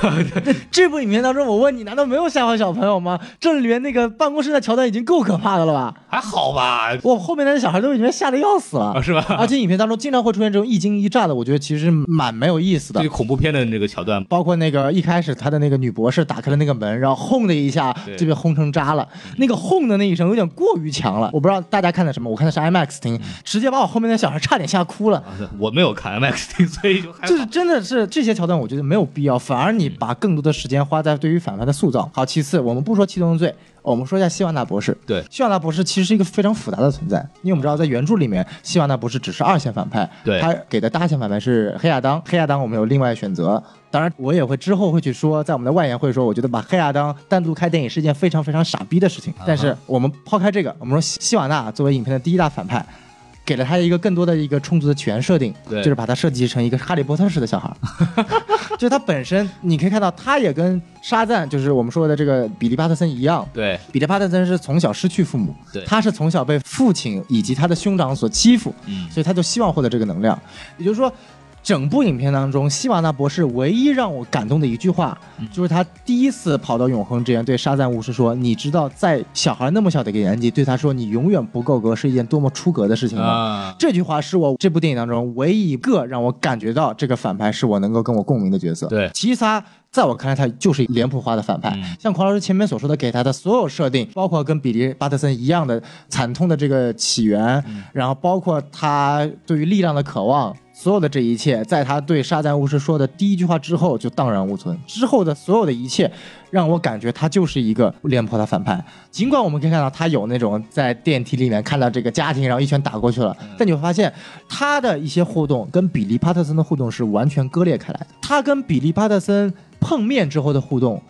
这部影片当中，我问你，难道没有吓坏小朋友吗？这里面那个办公室的桥段已经够可怕的了吧？还好吧？我后面那些小孩都已经吓得要死了啊，，是吧？而且影片当中经常会出现这种一惊一乍的，我觉得其实蛮没有意思的对。恐怖片的那个桥段，包括那个一开始他的那个女博士打开了那个门，然后轰的一下对就被轰成渣了。那个轰的那一声有点过于强了，我不知道大家看的什么，我看的是 IMAX 厅，直接把我后面的小孩差点吓哭了。我没有看 IMAX 厅，所以就就是真的是这些桥段，我觉得没有必要，反而你把更多的时间花在对于反派的塑造。好，其次我们不说七宗罪，我们说一下希瓦纳博士。对希瓦纳博士其实是一个非常复杂的存在，因为我们知道在原著里面，希瓦纳博士只是二线反派，对他给的大线反派是黑亚当，黑亚当我们有另外选择。当然，我也会之后会去说，在我们的外延会说，我觉得把黑亚当单独开电影是一件非常非常傻逼的事情。但是我们抛开这个，我们说希希瓦纳作为影片的第一大反派。给了他一个更多的一个充足的起源设定，对就是把他设计成一个哈利波特式的小孩儿，就他本身，你可以看到，他也跟沙赞，就是我们说的这个比利·巴特森一样。对比利·巴特森是从小失去父母，对他是从小被父亲以及他的兄长所欺负，嗯所以他就希望获得这个能量。也就是说，整部影片当中，希瓦纳博士唯一让我感动的一句话，嗯就是他第一次跑到永恒之源对沙赞巫师说：“你知道，在小孩那么小的一个年纪，对他说你永远不够格是一件多么出格的事情吗？”啊，这句话是我这部电影当中唯一一个让我感觉到这个反派是我能够跟我共鸣的角色。对其他在我看来他就是脸谱化的反派。嗯像狂老师前面所说的，给他的所有设定，包括跟比利·巴特森一样的惨痛的这个起源，嗯然后包括他对于力量的渴望。所有的这一切，在他对沙赞巫师说的第一句话之后就荡然无存。之后的所有的一切，让我感觉他就是一个脸谱的反派。尽管我们可以看到他有那种在电梯里面看到这个家庭，然后一拳打过去了，但你会发现他的一些互动跟比利·帕特森的互动是完全割裂开来的。他跟比利·帕特森碰面之后的互动，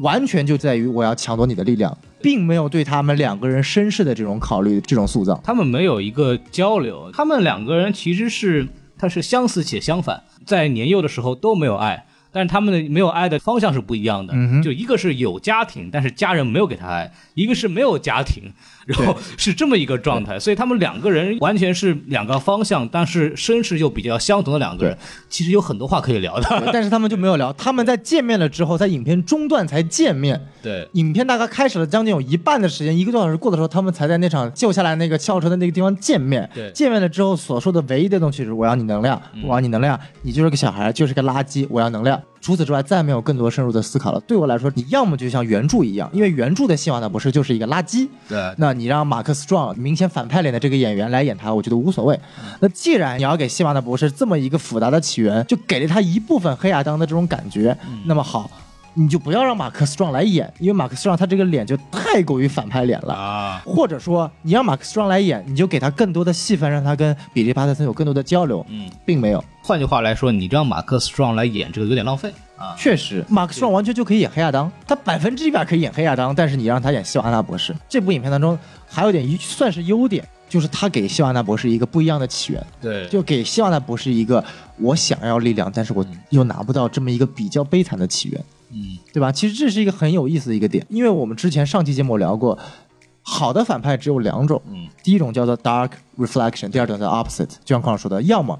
完全就在于我要抢夺你的力量，并没有对他们两个人身世的这种考虑、这种塑造。他们没有一个交流，他们两个人其实是他是相似且相反，在年幼的时候都没有爱。但是他们的没有爱的方向是不一样的，嗯就一个是有家庭，但是家人没有给他爱；一个是没有家庭，然后是这么一个状态，所以他们两个人完全是两个方向，但是身世又比较相同的两个人，其实有很多话可以聊的。但是他们就没有聊，他们在见面了之后，在影片中段才见面。对，影片大概开始了将近有一半的时间，一个多小时过的时候，他们才在那场救下来那个校车的那个地方见面。对见面了之后所说的唯一的东西是我要你能量，我要你能量，你就是个小孩，就是个垃圾，我要能量。除此之外，再没有更多深入的思考了。对我来说，你要么就像原著一样，因为原著的希瓦纳博士就是一个垃圾，对那你让马克斯壮明显反派脸的这个演员来演他，我觉得无所谓。那既然你要给希瓦纳博士这么一个复杂的起源，就给了他一部分黑亚当的这种感觉，那么好。你就不要让马克斯壮来演，因为马克斯壮他这个脸就太过于反派脸了。啊，或者说，你让马克斯壮来演，你就给他更多的戏份，让他跟比利·巴特森有更多的交流，嗯，并没有。换句话来说，你让马克斯壮来演这个有点浪费。啊。确实，马克斯壮完全就可以演黑亚当，他百分之一百可以演黑亚当，但是你让他演希瓦纳博士，这部影片当中还有点一算是优点，就是他给希瓦纳博士一个不一样的起源，对。就给希瓦纳博士一个我想要力量，但是我又拿不到这么一个比较悲惨的起源，嗯，对吧？其实这是一个很有意思的一个点，因为我们之前上期节目聊过，好的反派只有两种，嗯，第一种叫做 dark reflection，第二种叫 opposite，就像矿老说的，要么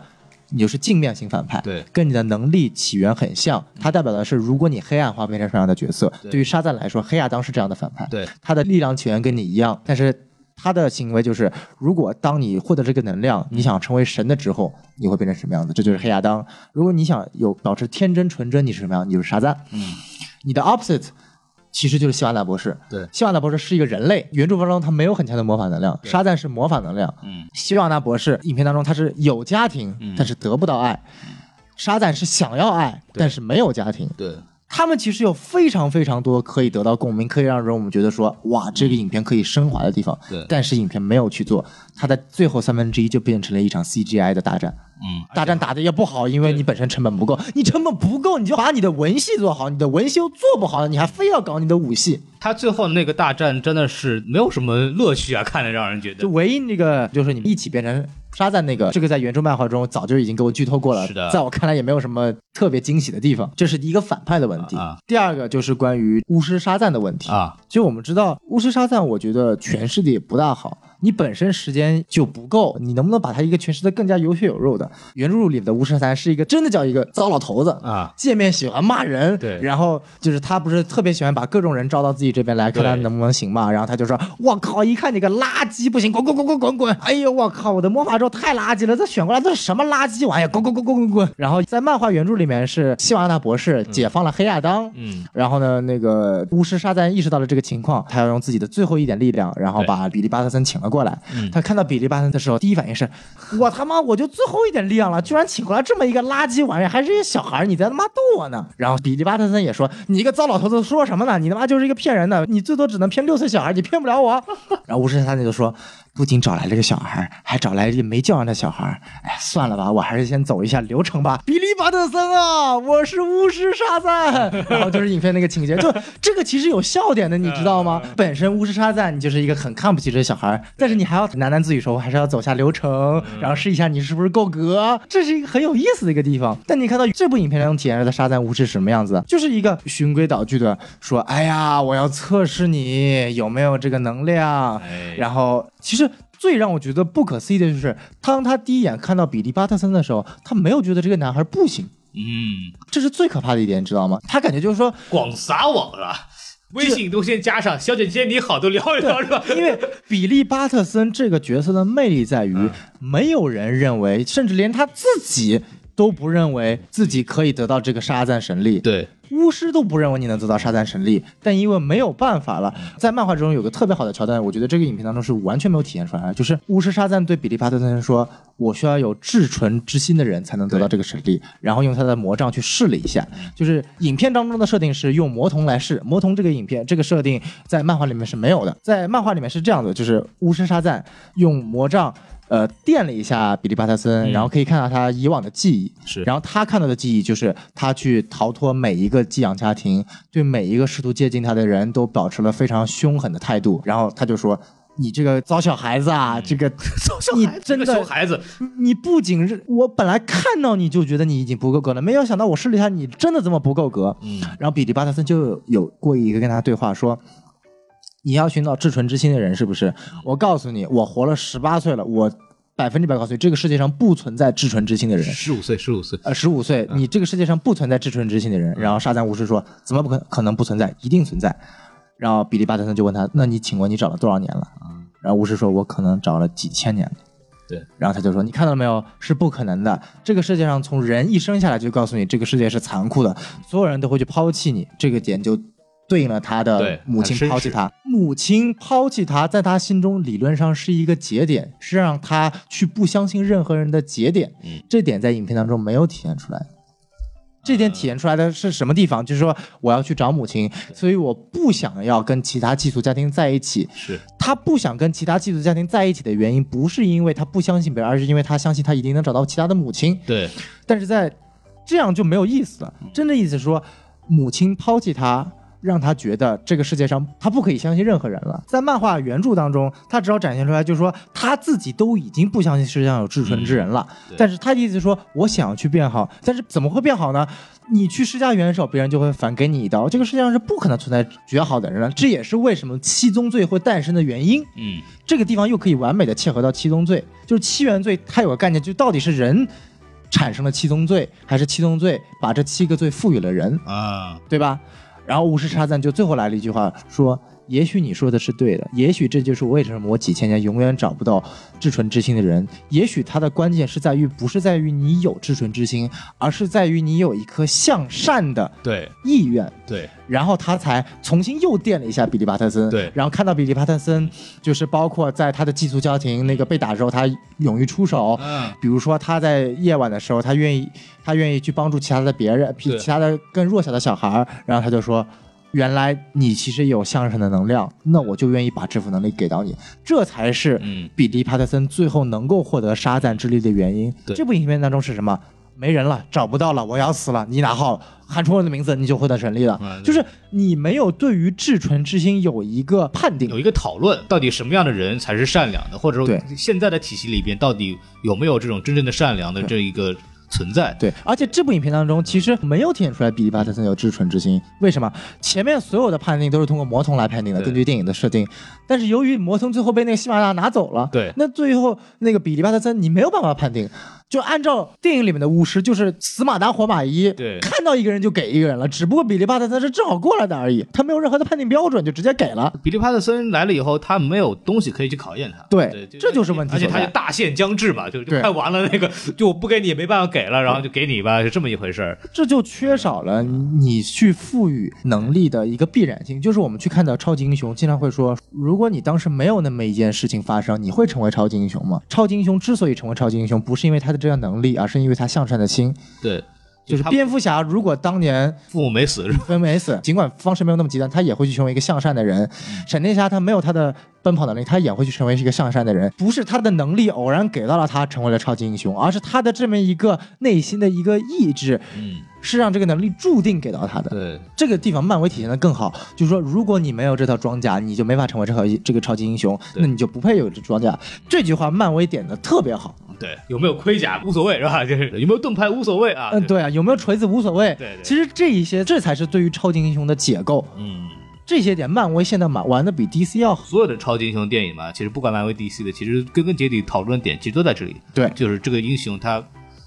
你就是镜面型反派，对跟你的能力起源很像，它代表的是如果你黑暗化变成什么样的角色。对对于沙赞来说，黑亚当是这样的反派，对，他的力量起源跟你一样，但是他的行为就是，如果当你获得这个能量，你想成为神的之后，你会变成什么样子？这就是黑亚当。如果你想有保持天真纯真，你是什么样？你就是沙赞。嗯，你的 opposite 其实就是希瓦纳博士。对希瓦纳博士是一个人类，原著当中他没有很强的魔法能量，沙赞是魔法能量。嗯，希瓦纳博士影片当中他是有家庭，嗯但是得不到爱。沙赞是想要爱，但是没有家庭。对，他们其实有非常非常多可以得到共鸣，可以让人我们觉得说，哇，这个影片可以升华的地方。对但是影片没有去做，它的最后三分之一就变成了一场 CGI 的大战。嗯，大战打的也不好，因为你本身成本不够，你成本不够，你就把你的文戏做好，你的文戏又做不好，你还非要搞你的武戏。他最后那个大战真的是没有什么乐趣啊，看着让人觉得就唯一那个就是你们一起变成沙赞那个，这个在原著漫画中早就已经给我剧透过了，是的在我看来也没有什么特别惊喜的地方，这是第一个反派的问题。啊第二个就是关于巫师沙赞的问题。啊，就我们知道，巫师沙赞，我觉得诠释的也不大好。你本身时间就不够，你能不能把他一个诠释的更加有血有肉的？原著里的巫师沙赞是一个真的叫一个糟老头子啊，见面喜欢骂人，对然后就是他不是特别喜欢把各种人招到自己这边来，看他能不能行嘛。然后他就说：“我靠，一看你个垃圾，不行，滚滚滚滚滚滚！哎呦，我靠，我的魔法咒太垃圾了，这选过来都是什么垃圾玩意儿？滚滚滚滚滚滚！”然后在漫画原著里面是希瓦纳博士解放了黑亚当，嗯，然后呢，那个巫师沙赞意识到了这个情况，他要用自己的最后一点力量，然后把比利巴特森请了过来。嗯他看到比利巴特森的时候，第一反应是：我他妈我就最后一点力量了，居然请过来这么一个垃圾玩意儿，还是一个小孩儿，你在他妈逗我呢？然后比利巴特森也说：你一个糟老头子说什么呢？你他妈就是一个骗人的，你最多只能骗六岁小孩，你骗不了我。然后巫师三就说：不仅找来了个小孩儿，还找来一个没教养的小孩儿。哎，算了吧，我还是先走一下流程吧。比利巴特森啊，我是巫师沙赞。然后就是影片那个情节，就这个其实有笑点的，你知道吗？本身巫师沙赞你就是一个很看不起这个小孩儿，但是你还要喃喃自语说，我还是要走下流程，然后试一下你是不是够格，这是一个很有意思的一个地方。但你看到这部影片中体现出的沙赞巫师是什么样子？就是一个循规蹈矩的说，哎呀，我要测试你有没有这个能量，哎然后其实。最让我觉得不可思议的就是，当他第一眼看到比利巴特森的时候，他没有觉得这个男孩不行，嗯，这是最可怕的一点，你知道吗？他感觉就是说，广撒网了。微信都先加上，小姐姐你好，都聊一聊是吧？因为比利巴特森这个角色的魅力在于，嗯没有人认为，甚至连他自己都不认为自己可以得到这个沙赞神力。对，巫师都不认为你能得到沙赞神力，但因为没有办法了，在漫画中有个特别好的桥段，我觉得这个影片当中是完全没有体现出来的，就是巫师沙赞对比利巴特森说：“我需要有至纯之心的人才能得到这个神力。”然后用他的魔杖去试了一下，就是影片当中的设定是用魔童来试，魔童这个影片这个设定在漫画里面是没有的，在漫画里面是这样的，就是巫师沙赞用魔杖。呃，电了一下比利巴特森，然后可以看到他以往的记忆，是然后他看到的记忆就是他去逃脱每一个寄养家庭，对每一个试图接近他的人都保持了非常凶狠的态度。然后他就说：“你这个糟小孩子啊，这个 你真这个熊的，孩子，你不仅是我本来看到你就觉得你已经不够格了，没有想到我试了一下，你真的这么不够格。”嗯，然后比利巴特森就有有过一个跟他对话说。你要寻找至纯之心的人是不是？我告诉你，我活了十八岁了，我百分之百告诉你，这个世界上不存在至纯之心的人。十五岁，十五岁，呃，十五岁，你这个世界上不存在至纯之心的人。然后沙赞巫师说：“怎么不可可能不存在？一定存在。”然后比利巴特森就问他：“那你请问你找了多少年了？”然后巫师说：“我可能找了几千年了。”对，然后他就说：“你看到了没有？是不可能的。这个世界上从人一生下来就告诉你，这个世界是残酷的，所有人都会去抛弃你。这个点就对应了他的母亲抛弃他，母亲抛弃他，在他心中理论上是一个节点，是让他去不相信任何人的节点。嗯这点在影片当中没有体现出来。这点体现出来的是什么地方？就是说，我要去找母亲，所以我不想要跟其他寄宿家庭在一起。是他不想跟其他寄宿家庭在一起的原因，不是因为他不相信别人，而是因为他相信他一定能找到其他的母亲。对，但是在这样就没有意思了。真的意思是说，母亲抛弃他，让他觉得这个世界上他不可以相信任何人了。在漫画原著当中，他只要展现出来，就是说他自己都已经不相信世界上有至纯之人了。对但是他的意思是说，我想要去变好，但是怎么会变好呢？你去施加援手，别人就会反给你一刀。这个世界上是不可能存在绝好的人了，这也是为什么七宗罪会诞生的原因。嗯，这个地方又可以完美的切合到七宗罪，就是七原罪，它有个概念，就到底是人产生了七宗罪，还是七宗罪把这七个罪赋予了人，啊，对吧？然后巫师沙赞就最后来了一句话，说：“也许你说的是对的，也许这就是为什么我几千年永远找不到至纯之心的人。也许他的关键是在于，不是在于你有至纯之心，而是在于你有一颗向善的对。意愿。”对，然后他才重新又电了一下比利巴特森，对。然后看到比利巴特森，就是包括在他的寄宿家庭那个被打之后，他勇于出手，嗯，比如说他在夜晚的时候，他愿意他愿意去帮助其他的别人，比其他的更弱小的小孩，然后他就说。原来你其实有相声的能量，那我就愿意把这份能力给到你，这才是嗯。比利·帕特森最后能够获得沙赞之力的原因。对。这部影片当中是什么？没人了，找不到了，我要死了，你拿号喊出我的名字，你就获得神力了。嗯就是你没有对于至纯之心有一个判定。有，一个讨论，到底什么样的人才是善良的，或者说对。现在的体系里边到底有没有这种真正的善良的这一个存在？对，而且这部影片当中其实没有体现出来比利巴特森有至纯之心，为什么？前面所有的判定都是通过魔童来判定的，根据电影的设定。但是由于魔童最后被那个西马达拿走了，对那最后那个比利巴特森你没有办法判定。就按照电影里面的巫师，就是死马当活马医，对看到一个人就给一个人了。只不过比利帕特森是正好过来的而已，他没有任何的判定标准，就直接给了。比利帕特森来了以后，他没有东西可以去考验他。对这就是问题而且他就大限将至嘛，就就对快完了，那个 就我不给你也没办法给了，然后就给你吧，是这么一回事儿。这就缺少了你去赋予能力的一个必然性。就是我们去看到超级英雄，经常会说，如果你当时没有那么一件事情发生，你会成为超级英雄吗？超级英雄之所以成为超级英雄，不是因为他的这样能力，而是因为他向善的心。对，就是蝙蝠侠，如果当年父母没死，没死，尽管方式没有那么极端，他也会去成为一个向善的人。闪电侠他没有他的奔跑能力，他也会去成为一个向善的人。不是他的能力偶然给到了他成为了超级英雄，而是他的这么一个内心的一个意志，嗯，是让这个能力注定给到他的。对，这个地方漫威体现的更好，就是说，如果你没有这套装甲，你就没法成为这套这个超级英雄，那你就不配有这装甲。这句话漫威点的特别好。对，有没有盔甲无所谓是吧？就是有没有盾牌无所谓啊。嗯，，对啊，有没有锤子无所谓。对对其实这一些，这才是对于超级英雄的解构。嗯，这些点，漫威现在玩玩的比 DC 要好。所有的超级英雄电影嘛，其实不管漫威、DC 的，其实根根结底讨论的点其实都在这里。对就是这个英雄他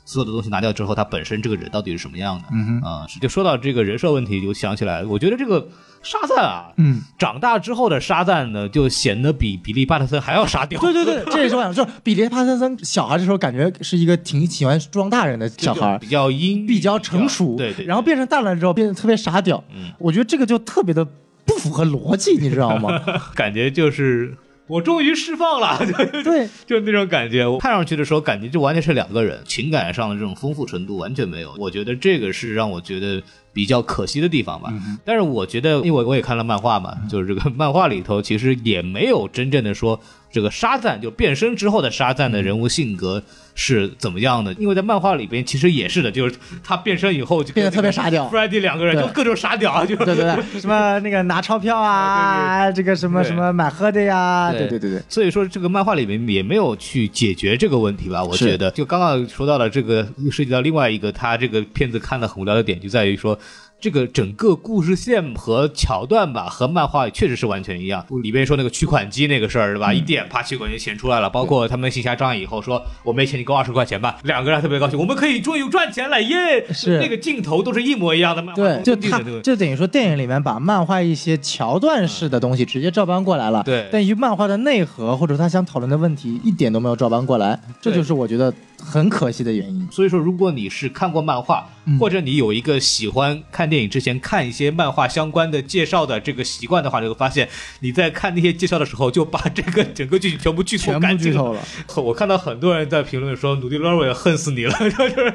所有的东西拿掉之后，他本身这个人到底是什么样的？嗯哼啊、是就说到这个人设问题，就想起来，我觉得这个沙赞啊，嗯，长大之后的沙赞呢，就显得比比利巴特森还要沙雕。对对对，这也是我想说，比利帕特森小孩的时候，感觉是一个挺喜欢装大人的小孩比。较阴，比较成熟，对对，然后变成大人之后变得特别傻屌，嗯我觉得这个就特别的不符合逻辑，你知道吗？感觉就是我终于释放了，就 对，就那种感觉。我看上去的时候，感觉就完全是两个人，情感上的这种丰富程度完全没有。我觉得这个是让我觉得比较可惜的地方吧。但是我觉得，因为我我也看了漫画嘛，就是这个漫画里头其实也没有真正的说这个沙赞就变身之后的沙赞的人物性格是怎么样的。因为在漫画里边其实也是的，就是他变身以后就变得特别傻屌 Freddy 两个人就各种傻屌，就对对对，什么那个拿钞票啊，这个什么什么买喝的呀，对。对对对对，所以说这个漫画里面也没有去解决这个问题吧？我觉得，就刚刚说到了这个，涉及到另外一个他这个片子看的很无聊的点，就在于说。这个整个故事线和桥段吧，和漫画确实是完全一样。里边说那个取款机那个事儿，对吧？嗯一点啪取款机钱出来了，包括他们行侠仗义以后说我没钱，你给我二十块钱吧，两个人还特别高兴，我们可以终于赚钱了耶！是那个镜头都是一模一样的漫画对，就他就等于说电影里面把漫画一些桥段式的东西直接照搬过来了，对但于漫画的内核或者他想讨论的问题一点都没有照搬过来，这就是我觉得很可惜的原因。所以说，如果你是看过漫画，嗯或者你有一个喜欢看电影之前看一些漫画相关的介绍的这个习惯的话，你会发现你在看那些介绍的时候，就把这个整个剧情全部剧透干净了。我看到很多人在评论说，努迪·勒维恨死你了，就是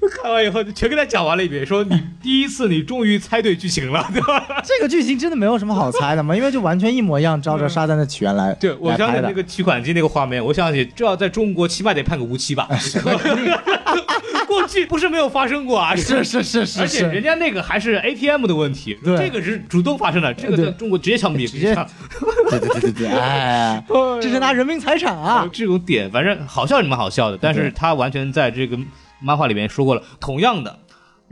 看完以后全给他讲完了一遍，说你第一次你终于猜对剧情了，对吧？这个剧情真的没有什么好猜的嘛，因为就完全一模一样，照着沙赞的起源来对，我来拍的相信那。个取款机那个画面，我想起这要在中国起码得判个无期吧。过去不是没有发生过啊，是是是是而且人，家那个还是 ATM 的问题，对。这个是主动发生的，这个在中国直接枪毙，直接 对对对对对，哎，这是拿人民财产啊！这种点，反正好笑是蛮好笑的，但是他完全在这个漫画里面说过了，同样的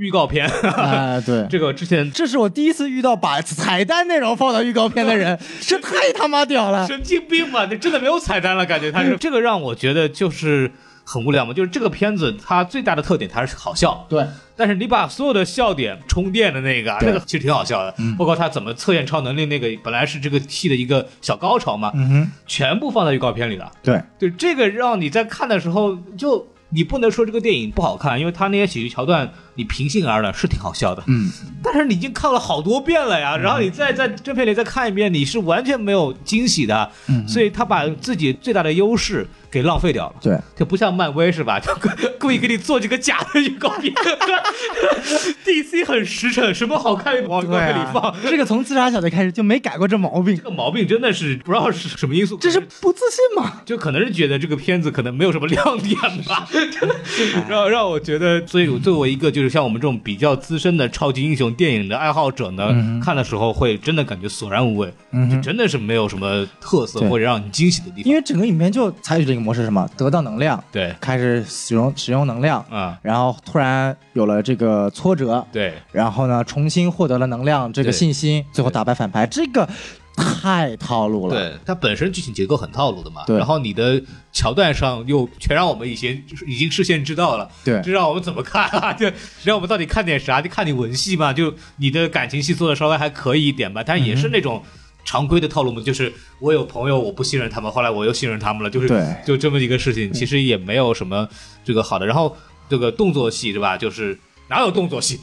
预告片，哎，对，这个之前这是我第一次遇到把彩蛋内容放到预告片的人，这太他妈屌了！神经病嘛，这真的没有彩蛋了，感觉他是。这个让我觉得就是很无聊嘛，就是这个片子它最大的特点它是好笑，对，但是你把所有的笑点充电的那个那个其实挺好笑的，包括他怎么测验超能力那个，本来是这个戏的一个小高潮嘛，嗯哼，全部放在预告片里了。对，对，这个让你在看的时候就。你不能说这个电影不好看，因为他那些喜剧桥段，你平心而论是挺好笑的。嗯，但是你已经看了好多遍了呀，然后你再在正片里再看一遍，你是完全没有惊喜的。嗯所以他把自己最大的优势给浪费掉了。对，就不像漫威是吧？就故故意给你做几个假的预告片。DC 很实诚，什么好看往预告对片里放。啊，这个从自杀小队开始就没改过这毛病这，个毛病真的是不知道是什么因素，这是不自信吗？就可能是觉得这个片子可能没有什么亮点吧，让让我觉得，所以我作为一个就是像我们这种比较资深的超级英雄电影的爱好者呢，看的时候会真的感觉索然无味，就真的是没有什么特色对或者让你惊喜的地方。因为整个影片就采取这个模式，什么得到能量，对，开始使用使用能量，嗯、然后突然有了这个挫折，对，然后呢重新获得了能量这个信心，最后打败反派，这个太套路了。对，它本身剧情结构很套路的嘛，对然后你的桥段上又全让我们以前已经事先知道了，对这让我们怎么看啊？就让我们到底看点啥？就看你文戏嘛，就你的感情戏做的稍微还可以一点吧，但也是那种。常规的套路嘛，就是我有朋友，我不信任他们，后来我又信任他们了，就是就这么一个事情，其实也没有什么这个好的。然后这个动作戏是吧？就是哪有动作戏？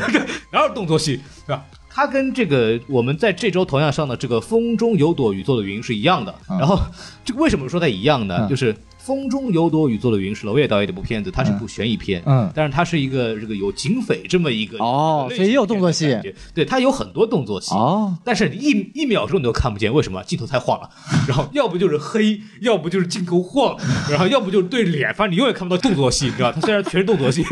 哪有动作戏是吧？它跟这个我们在这周同样上的这个《风中有朵雨做的云》是一样的。嗯然后这个为什么说它一样呢？嗯就是《风中有朵雨做的云》是娄烨导演的一部片子，它是部悬疑片，嗯但是它是一个这个有警匪这么一个哦所以也有动作戏对，它有很多动作戏。哦，但是你一一秒钟你都看不见，为什么？镜头太晃了，然后要不就是黑，要不就是镜头晃，然后要不就是对脸，反正你永远看不到动作戏，你知道吧？它虽然全是动作戏，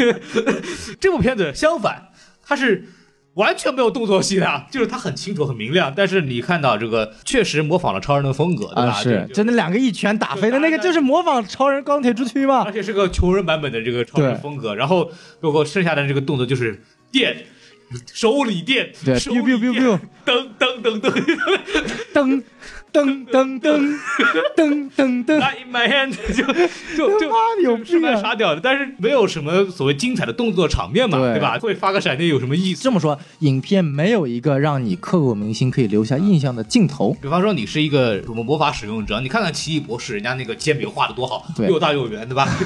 这部片子相反，它是完全没有动作戏的，就是它很清楚、很明亮，但是你看到这个确实模仿了超人的风格，对吧？啊是，就就那两个一拳打飞的那个，就就是模仿超人钢铁之躯嘛而。且是个穷人版本的这个超人风格，然后包括剩下的这个动作就是电。手里电，biu biu biu biu 噔噔噔噔，噔噔噔噔噔噔噔，I in my hand，就就就是蛮傻屌的，但是没有什么所谓精彩的动作场面嘛，对对吧？会发个闪电有什么意思？这么说，影片没有一个让你刻骨铭心、可以留下印象的镜头。比方说你是一个什么魔法使用者，你看看奇异博士，人家那个煎饼画的多好，又大又圆，对吧？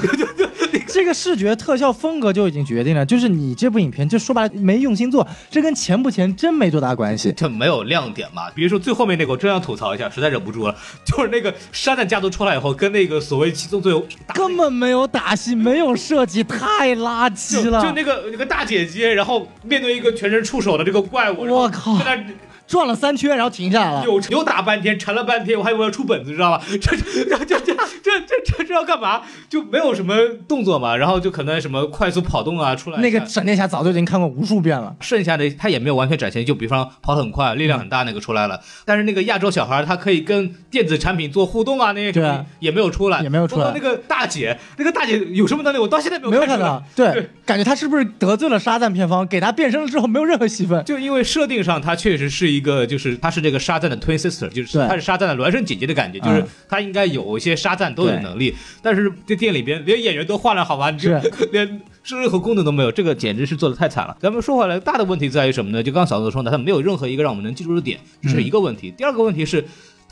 这个视觉特效风格就已经决定了，就是你这部影片就说白了没用心做，这跟钱不钱真没多大关系。这没有亮点嘛。比如说最后面那个，我真想吐槽一下，实在忍不住了，就是那个沙赞家族出来以后，跟那个所谓七宗罪打根本没有打戏，没有设计，太垃圾了。就就那个那个大姐姐，然后面对一个全身触手的这个怪物，我靠在那转了三圈，然后停下来了。有有打半天，缠了半天，我还以为要出本子，知道吧？这这这这这这这这要干嘛？就没有什么动作嘛，然后就可能什么快速跑动啊出来。那个闪电侠早就已经看过无数遍了。剩下的他也没有完全展现，就比方跑得很快、力量很大那个出来了，但是那个亚洲小孩他可以跟电子产品做互动啊，那些什么也没有出来，也没有出来那个大姐，那个大姐有什么能力？我到现在没有没有看到，对，感觉他是不是得罪了沙赞片方？给他变身了之后没有任何戏份。就因为设定上，她确实是一个，就是她是这个沙赞的 twin sister，就是对她是沙赞的孪生姐姐的感觉，就是嗯她应该有一些沙赞都有能力，但是这店里边连演员都换了，好吧，你这 连是任何功能都没有，这个简直是做的太惨了。咱们说回来，大的问题在于什么呢？就刚刚小子说的，他没有任何一个让我们能记住的点，这是一个问题。第二个问题是。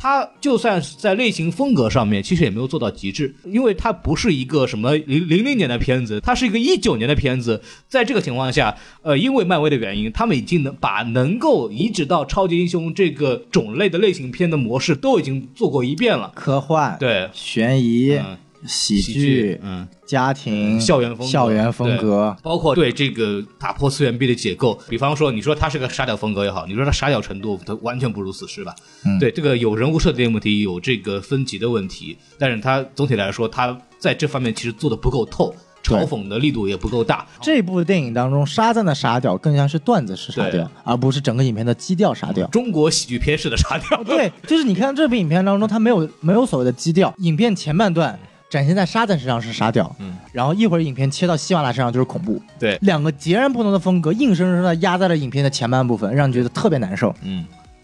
它就算是在类型风格上面，其实也没有做到极致，因为它不是一个什么零零零年的片子，它是一个一九年的片子。在这个情况下，呃，因为漫威的原因，他们已经能把能够移植到超级英雄这个种类的类型片的模式都已经做过一遍了。科幻、对，悬疑、嗯喜喜剧、嗯，家庭、校园风校园风格。包括对这个打破次元壁的解构，比方说，你说它是个沙雕风格也好，你说它沙雕程度，它完全不如死侍吧？嗯对，这个有人物设定问题，有这个分级的问题，但是它总体来说，它在这方面其实做的不够透，嘲讽的力度也不够大。这部电影当中，沙赞的沙雕更像是段子式沙雕，而不是整个影片的基调沙雕。中国喜剧片式的沙雕，对，就是你看这部影片当中，它没有没有所谓的基调。影片前半段展现在沙赞身上是沙雕，嗯，然后一会儿影片切到希瓦拉身上就是恐怖，对，两个截然不同的风格，硬生生的压在了影片的前半部分，让你觉得特别难受。嗯。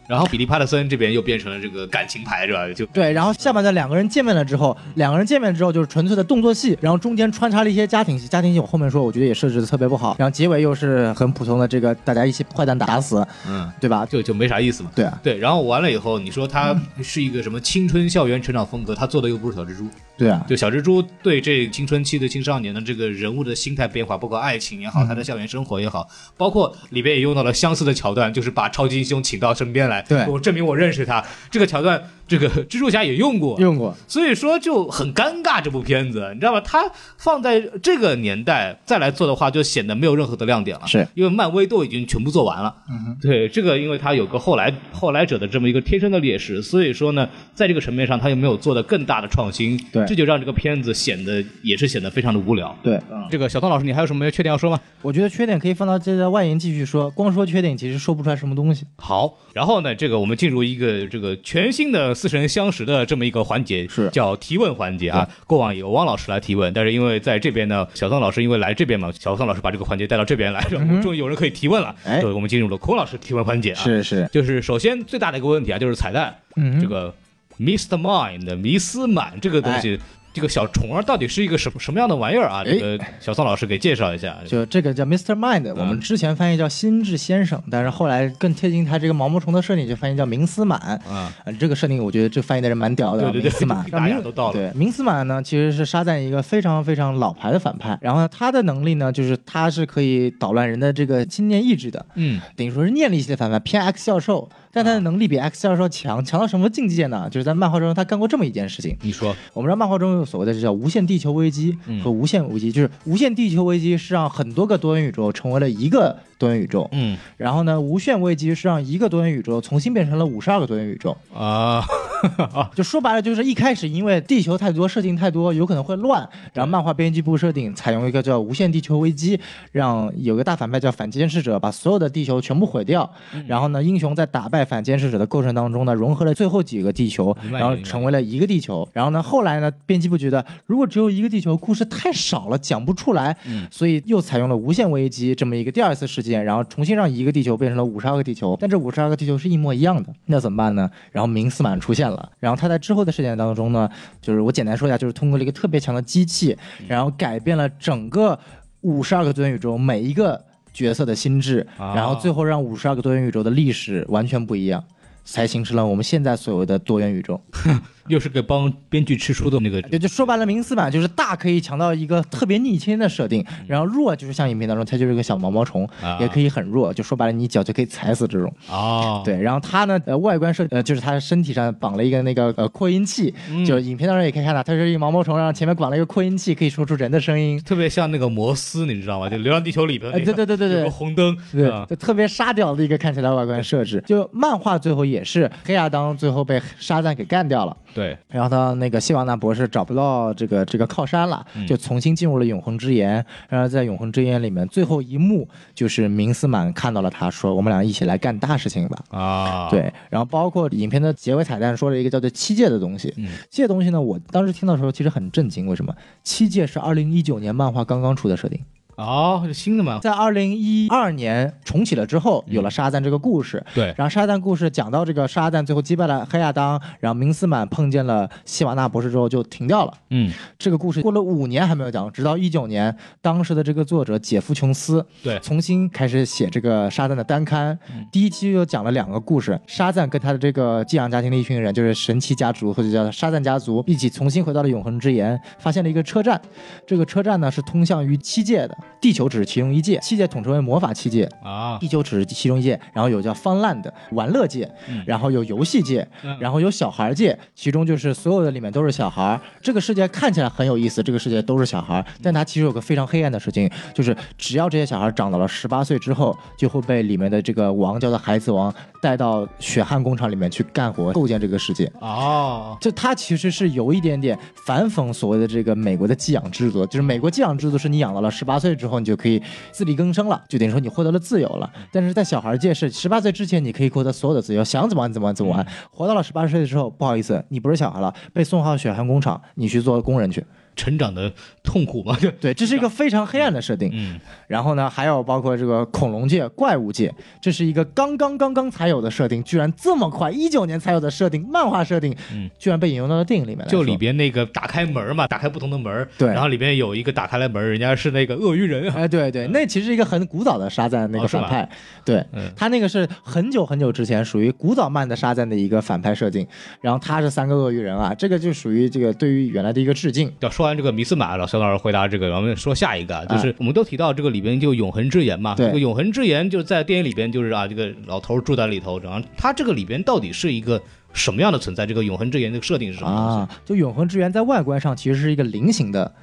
然后比利·帕特森这边又变成了这个感情牌，是吧？就对，然后下半段两个人见面了之后，两个人见面之后就是纯粹的动作戏，然后中间穿插了一些家庭戏，家庭戏我后面说，我觉得也设置的特别不好，然后结尾又是很普通的这个大家一起坏蛋打死，嗯，对吧？就就没啥意思嘛。对啊，对，然后完了以后，你说他是一个什么青春校园成长风格，他做的又不是小蜘蛛，对啊，就小蜘蛛对这青春期的青少年的这个人物的心态变化，包括爱情也好，他的校园生活也好，包括里边也用到了相似的桥段，就是把超级英雄请到身边来，对我证明我认识他。这个桥段这个蜘蛛侠也用过，用过，所以说就很尴尬。这部片子你知道吧？它放在这个年代再来做的话，就显得没有任何的亮点了。是因为漫威都已经全部做完了。嗯，对，这个因为它有个后来后来者的这么一个天生的劣势，所以说呢，在这个层面上，它又没有做的更大的创新。对这就让这个片子显得也是显得非常的无聊。对，嗯这个小东老师，你还有什么缺点要说吗？我觉得缺点可以放到这在外延继续说，光说缺点其实说不出来什么东西。好，然后呢，这个我们进入一个这个全新的似曾相识的这么一个环节，是叫提问环节啊。过往有汪老师来提问，但是因为在这边呢，小宋老师因为来这边嘛，小宋老师把这个环节带到这边来，然后终于有人可以提问了。哎对，我们进入了孔老师提问环节啊。，是是，就是首先最大的一个问题啊，就是彩蛋，嗯这个 Mr. Mind 迷思满这个东西。这个小虫儿到底是一个什么什么样的玩意儿啊？哎这个小宋老师给介绍一下。就这个叫 Mr. Mind，我们之前翻译叫心智先生，但是后来更贴近他这个毛毛虫的设定，就翻译叫明斯满。啊，呃，这个设定我觉得这翻译的人蛮屌的，对对对明斯满，大家都到了对，明斯满呢其实是沙赞一个非常非常老牌的反派，然后呢他的能力呢就是他是可以捣乱人的这个心念意志的，嗯，等于说是念力系的反派，偏 X 教授，但他的能力比 X 教授强，强到什么境界呢？就是在漫画中他干过这么一件事情，你说，我们知道漫画中有所谓的这叫无限地球危机和无限危机，就是无限地球危机是让很多个多元宇宙成为了一个多元宇宙，嗯。然后呢，无限危机是让一个多元宇宙重新变成了五十二个多元宇宙。啊，就说白了，就是一开始因为地球太多，设定太多，有可能会乱，然后漫画编辑部设定采用一个叫无限地球危机，让有个大反派叫反监视者把所有的地球全部毁掉，然后呢，英雄在打败反监视者的过程当中呢，融合了最后几个地球，然后成为了一个地球。然后呢，后来呢，编辑部觉得如果只有一个地球，故事太少了，讲不出来，所以又采用了无限危机这么一个第二次事件，然后重新让一个地球变成了五十二个地球，但这五十二个地球是一模一样的，那怎么办呢？然后明斯满出现了，然后他在之后的事件当中呢，就是我简单说一下，就是通过了一个特别强的机器，然后改变了整个五十二个多元宇宙每一个角色的心智，啊然后最后让五十二个多元宇宙的历史完全不一样。才形成了我们现在所谓的多元宇宙。又是个帮编剧吃书的那个，就就说白了，明斯版就是大可以强到一个特别逆天的设定，然后弱就是像影片当中，它就是个小毛毛虫，啊也可以很弱，就说白了，你一脚就可以踩死这种。哦，对，然后它呢，呃，外观设呃，就是它身体上绑了一个那个呃扩音器，嗯就是影片当中也可以看到，它是一个毛毛虫，然后前面绑了一个扩音器，可以说出人的声音。特别像那个摩斯，你知道吗？就《流浪地球》里边那哎，个，对对对对对红灯，对啊，就特别沙雕的一个看起来外观设置。就漫画最后也是黑亚当最后被沙赞给干掉了。对，然后他那个希瓦纳博士找不到这个这个靠山了，就重新进入了永恒之岩。然后在永恒之岩里面，最后一幕就是明斯满看到了他，说：“我们俩一起来干大事情吧。”啊，，对，然后包括影片的结尾彩蛋说了一个叫做七界的东西。嗯这些东西呢，我当时听到的时候其实很震惊，为什么？七界是二零一九年漫画刚刚出的设定。哦，是新的吗？在二零一二年重启了之后，有了沙赞这个故事。对，然后沙赞故事讲到这个沙赞最后击败了黑亚当，然后明斯满碰见了希瓦纳博士之后就停掉了。嗯，这个故事过了五年还没有讲，直到一九年，当时的这个作者杰夫琼斯对重新开始写这个沙赞的单刊。第一期就讲了两个故事，沙赞跟他的这个寄养家庭的一群人，就是神奇家族或者叫沙赞家族，一起重新回到了永恒之岩，发现了一个车站。这个车站呢是通向于七界的，地球只是其中一界，七界统称为魔法七界，啊，地球只是其中一界，然后有叫 Funland 玩乐界，然后有游戏界，然后有小孩界，其中就是所有的里面都是小孩。这个世界看起来很有意思，这个世界都是小孩，但它其实有个非常黑暗的事情，就是只要这些小孩长到了十八岁之后，就会被里面的这个王叫做孩子王带到血汗工厂里面去干活，构建这个世界。哦，就他其实是有一点点反讽所谓的这个美国的寄养制度，就是美国寄养制度是你养到了十八岁之后，你就可以自力更生了，就等于说你获得了自由了。但是在小孩界是十八岁之前你可以获得所有的自由，想怎么玩怎么玩怎么玩。活到了十八岁之后，不好意思，你不是小孩了，被送到血汗工厂，你去做工人去。成长的痛苦嘛，对，这是一个非常黑暗的设定。嗯，然后呢，还有包括这个恐龙界、怪物界，这是一个刚刚刚刚才有的设定，居然这么快，一九年才有的设定，漫画设定，嗯。居然被引用到了电影里面来。就里边那个打开门嘛，打开不同的门，对。然后里边有一个打开了门，人家是那个鳄鱼人，哎，对对，那其实是一个很古早的沙赞那个反派，对嗯。他那个是很久很久之前属于古早漫的沙赞的一个反派设定，然后他是三个鳄鱼人啊，这个就属于这个对于原来的一个致敬。要说完这个米斯马，然后肖老师回答这个，我们说下一个啊，就是我们都提到这个里边就永恒之言嘛，这个永恒之言就在电影里边就是啊，这个老头住在里头，然后他这个里边到底是一个什么样的存在？这个永恒之言这个设定是什么东西？啊，就永恒之源在外观上其实是一个菱形的，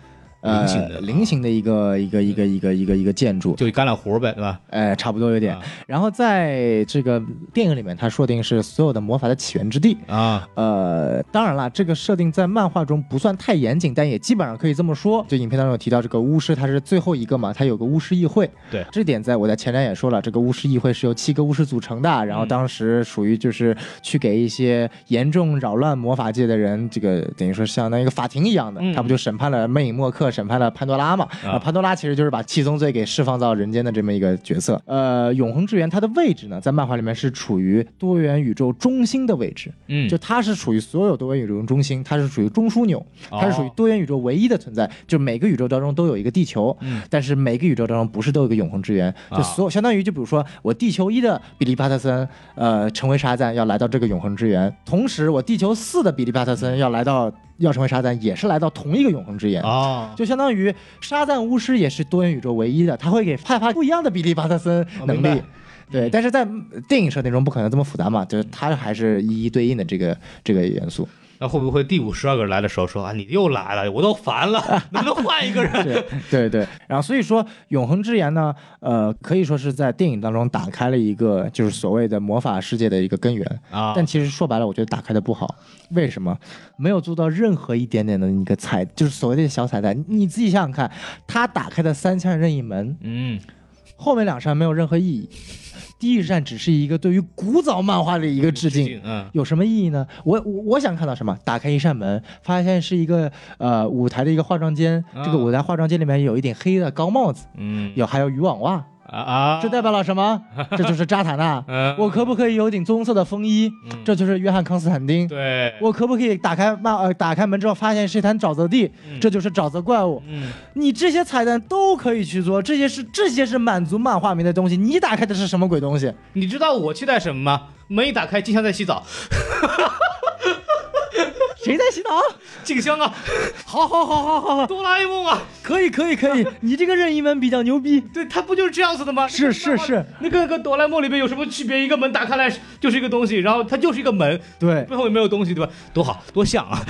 呃，菱形的菱形的一个一个一个一个一个一个建筑，就橄榄核呗，对吧？哎，差不多有点啊。然后在这个电影里面，它设定是所有的魔法的起源之地。啊，呃，当然了，这个设定在漫画中不算太严谨，但也基本上可以这么说。就影片当中有提到，这个巫师他是最后一个嘛，他有个巫师议会。对这点在我在前瞻也说了，这个巫师议会是由七个巫师组成的，然后嗯当时属于就是去给一些严重扰乱魔法界的人，这个等于说相当于一个法庭一样的，嗯他不就审判了魅影默克，审判了潘多拉嘛？啊潘多拉其实就是把七宗罪给释放到人间的这么一个角色。呃，永恒之源它的位置呢，在漫画里面是处于多元宇宙中心的位置。嗯，就它是属于所有多元宇宙中心，它是属于中枢纽，哦它是属于多元宇宙唯一的存在。就每个宇宙当中都有一个地球，嗯但是每个宇宙当中不是都有一个永恒之源，啊就所有相当于就比如说我地球一的比利巴特森，呃，成为沙赞要来到这个永恒之源，同时我地球四的比利巴特森要来到要成为沙赞，也是来到同一个永恒之眼。啊，就相当于沙赞巫师也是多元宇宙唯一的，他会给派发不一样的比利巴特森能力哦。对，但是在电影设定中不可能这么复杂嘛，就是它还是一一对应的这个这个元素。那会不会第五十二个人来的时候说啊，你又来了，我都烦了，能不能换一个人？对对对，然后所以说永恒之言呢，呃，可以说是在电影当中打开了一个就是所谓的魔法世界的一个根源。啊，但其实说白了，我觉得打开的不好。为什么？没有做到任何一点点的一个彩，就是所谓的小彩蛋。你你自己想想看，他打开的三扇任意门，嗯，后面两扇没有任何意义，第一扇只是一个对于古早漫画的一个致敬。嗯，有什么意义呢？我我我想看到什么？打开一扇门，发现是一个呃舞台的一个化妆间。啊这个舞台化妆间里面有一顶黑的高帽子，嗯，有还有渔网袜，啊啊，这代表了什么？这就是扎塔纳。嗯，我可不可以有顶棕色的风衣？嗯这就是约翰康斯坦丁。对，我可不可以打开漫呃打开门之后发现是一滩沼泽地？嗯这就是沼泽怪物。嗯，你这些彩蛋都可以去做，这些是这些是满足漫画迷的东西。你打开的是什么鬼东西？你知道我期待什么吗？门一打开，静香在洗澡，谁在洗澡？静香啊，好好好好好好，哆啦 A 梦啊，可以可以可以，你这个任意门比较牛逼。对，它不就是这样子的吗？是是是，那个跟哆啦 A 梦里面有什么区别？一个门打开来就是一个东西，然后它就是一个门，对，背后也没有东西，对吧？多好，多像啊！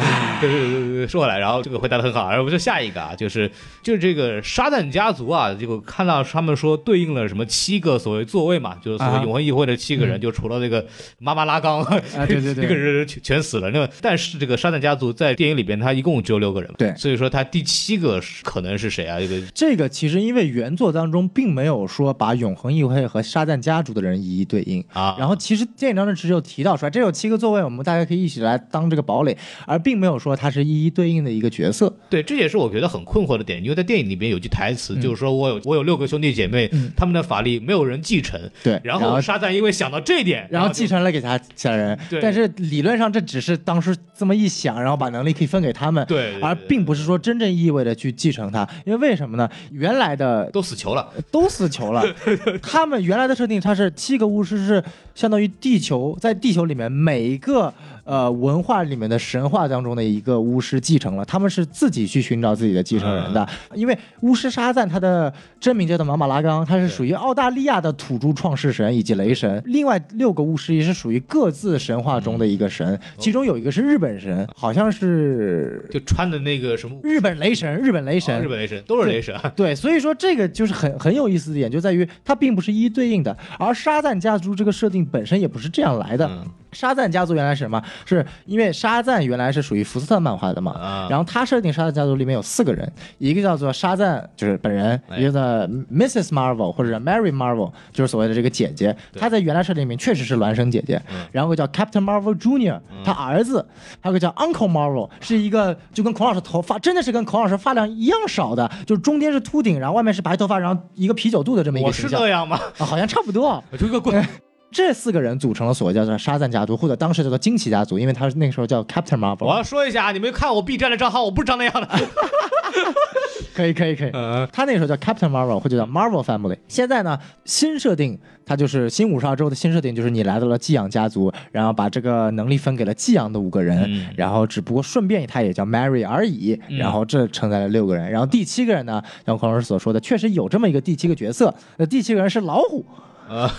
对对对对对，说回来，然后这个回答的很好，然后我们说下一个啊，就是就是这个沙旦家族啊，这个看到他们说对应了什么七个所谓座位嘛，就是所谓啊永恒议会的七个人，就除了那个妈妈拉冈啊对对对那个人全全死了。那么但是这个沙赞家族在电影里边，他一共只有六个人，对所以说他第七个是可能是谁啊？这个这个其实因为原作当中并没有说把永恒议会和沙赞家族的人一一对应。啊，然后其实电影当中只有提到出来，这有七个座位，我们大家可以一起来当这个堡垒，而并没有说它是一一对应的一个角色。对，这也是我觉得很困惑的点，因为在电影里边有句台嗯词，就是说我有我有六个兄弟姐妹，他们的法力没有人继承。对，然后沙赞因为想到这一点，就然后继承了给他家人，对但是理论上这只是当时这么一想，然后把能力可以分给他们，对对对而并不是说真正意味着去继承它，因为为什么呢？原来的都死球了。都死球了，他们原来的设定它是七个巫师是相当于地球在地球里面每一个呃文化里面的神话当中的一个巫师继承了，他们是自己去寻找自己的继承人的，因为巫师沙赞他的真名叫做马马拉冈，他是属于澳大利亚的土著创世神以及雷神，另外六个巫师也是属于各自神话中的一个神，其中有一个是日本神，好像是就穿的那个什么？日本雷神，日本雷神，啊日本雷神都是雷神，对，所以说这个就是很很有意思的点，就在于它并不是一一对应的，而沙赞家族这个设定本身也不是这样来的。嗯沙赞家族原来是什么？是因为沙赞原来是属于福斯特漫画的嘛，啊然后他设定沙赞家族里面有四个人，一个叫做沙赞，就是本人，哎一个叫 Mrs. Marvel 或者 Mary Marvel，就是所谓的这个姐姐。对她在原来设定里面确实是孪生姐姐。嗯然后个叫 Captain Marvel Junior，他儿子，还有个叫 Uncle Marvel，是一个就跟孔老师头发真的是跟孔老师发量一样少的，就是中间是秃顶，然后外面是白头发，然后一个啤酒肚的这么一个形象是这样吗？啊，好像差不多。我就一个棍，这四个人组成了所谓叫做沙赞家族，或者当时叫做惊奇家族，因为他那个时候叫 Captain Marvel。我要说一下，你们看我 B 站的账号，我不是长那样的。可以可以可以。嗯他那个时候叫 Captain Marvel 或者叫 Marvel Family。现在呢，新设定它就是新五十二周的新设定，就是你来到了寄养家族，然后把这个能力分给了寄养的五个人，嗯然后只不过顺便他也叫 Mary 而已，然后这承载了六个人，然后第七个人呢，像孔老师所说的，确实有这么一个第七个角色，那第七个人是老虎。啊。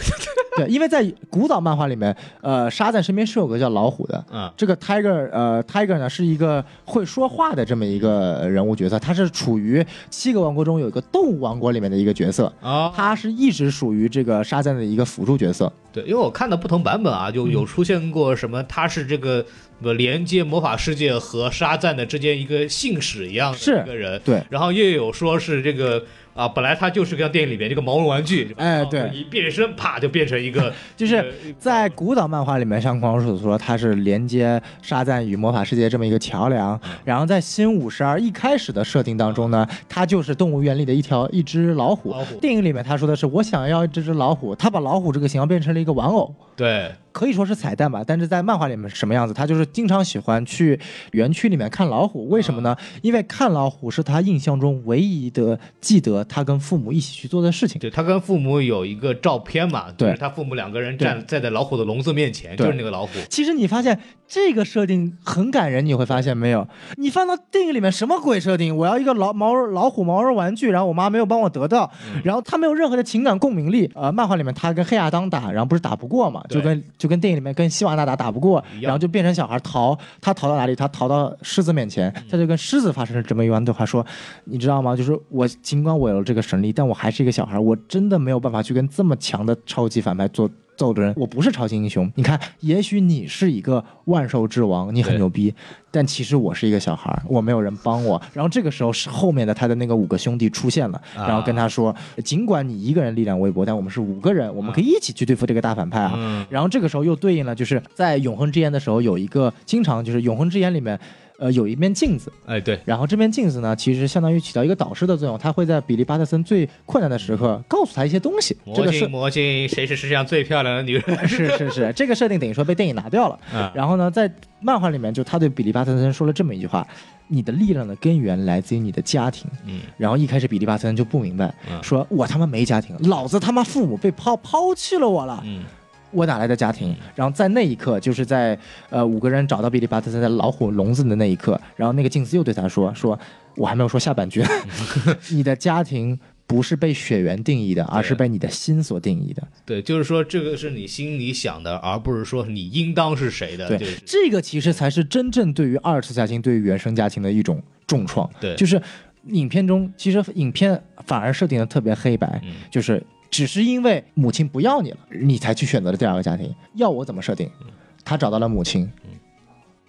对，因为在古早漫画里面，呃，沙赞身边是有个叫老虎的，嗯。这个 Tiger，呃，Tiger 呢是一个会说话的这么一个人物角色，他是处于七个王国中有一个动物王国里面的一个角色，啊，他是一直属于这个沙赞的一个辅助角色。对，因为我看到不同版本啊，就有出现过什么，他是这个呃连接魔法世界和沙赞的之间一个信使一样的是一个人，对。然后又有说是这个啊，本来他就是个像电影里面这个毛绒玩具，哎对。一变身啪就变成一个，就是呃在古早漫画里面，像光叔所说，他是连接沙赞与魔法世界这么一个桥梁。然后在新五十二一开始的设定当中呢，他就是动物园里的一条一只老虎。老虎。电影里面他说的是我想要这只老虎，他把老虎这个形象变成了一一个玩偶。对，可以说是彩蛋吧，但是在漫画里面是什么样子？他就是经常喜欢去园区里面看老虎，为什么呢？因为看老虎是他印象中唯一的记得他跟父母一起去做的事情。对他跟父母有一个照片嘛，对就是他父母两个人站站在老虎的笼子面前，就是那个老虎。其实你发现这个设定很感人，你会发现没有？你放到电影里面什么鬼设定？我要一个老毛老虎毛绒玩具，然后我妈没有帮我得到，然后他没有任何的情感共鸣力。呃，漫画里面他跟黑亚当打，然后不是打不过嘛，就跟就跟电影里面跟希瓦纳达打不过然后就变成小孩逃，他逃到哪里？他逃到狮子面前，他就跟狮子发生了这么一段对话，说，你知道吗？就是我尽管我有了这个神力，但我还是一个小孩，我真的没有办法去跟这么强的超级反派做。揍的人，我不是超级英雄。你看，也许你是一个万兽之王，你很牛逼，但其实我是一个小孩，我没有人帮我。然后这个时候是后面的他的那个五个兄弟出现了，啊然后跟他说，尽管你一个人力量微薄，但我们是五个人，我们可以一起去对付这个大反派啊。嗯然后这个时候又对应了，就是在永恒之眼的时候有一个经常就是永恒之眼里面，呃，有一面镜子，哎，对，然后这面镜子呢，其实相当于起到一个导师的作用，他会在比利巴特森最困难的时刻告诉他一些东西。这魔个魔镜，谁是世界上最漂亮的女人？是是是，这个设定等于说被电影拿掉了。啊然后呢，在漫画里面，就他对比利巴特森说了这么一句话：“你的力量的根源来自于你的家庭。”嗯，然后一开始比利巴特森就不明白，嗯说我他妈没家庭，老子他妈父母被抛抛弃了我了，嗯我哪来的家庭？然后在那一刻，就是在呃五个人找到比利巴特森的老虎笼子的那一刻，然后那个镜子又对他说：“说我还没有说下半句，你的家庭不是被血缘定义的，而是被你的心所定义的。”对，就是说这个是你心里想的，而不是说你应当是谁的。对，就是这个其实才是真正对于二次家庭、对于原生家庭的一种重创。对就是影片中，其实影片反而设定的特别黑白，嗯就是只是因为母亲不要你了，你才去选择了第二个家庭。要我怎么设定？他找到了母亲。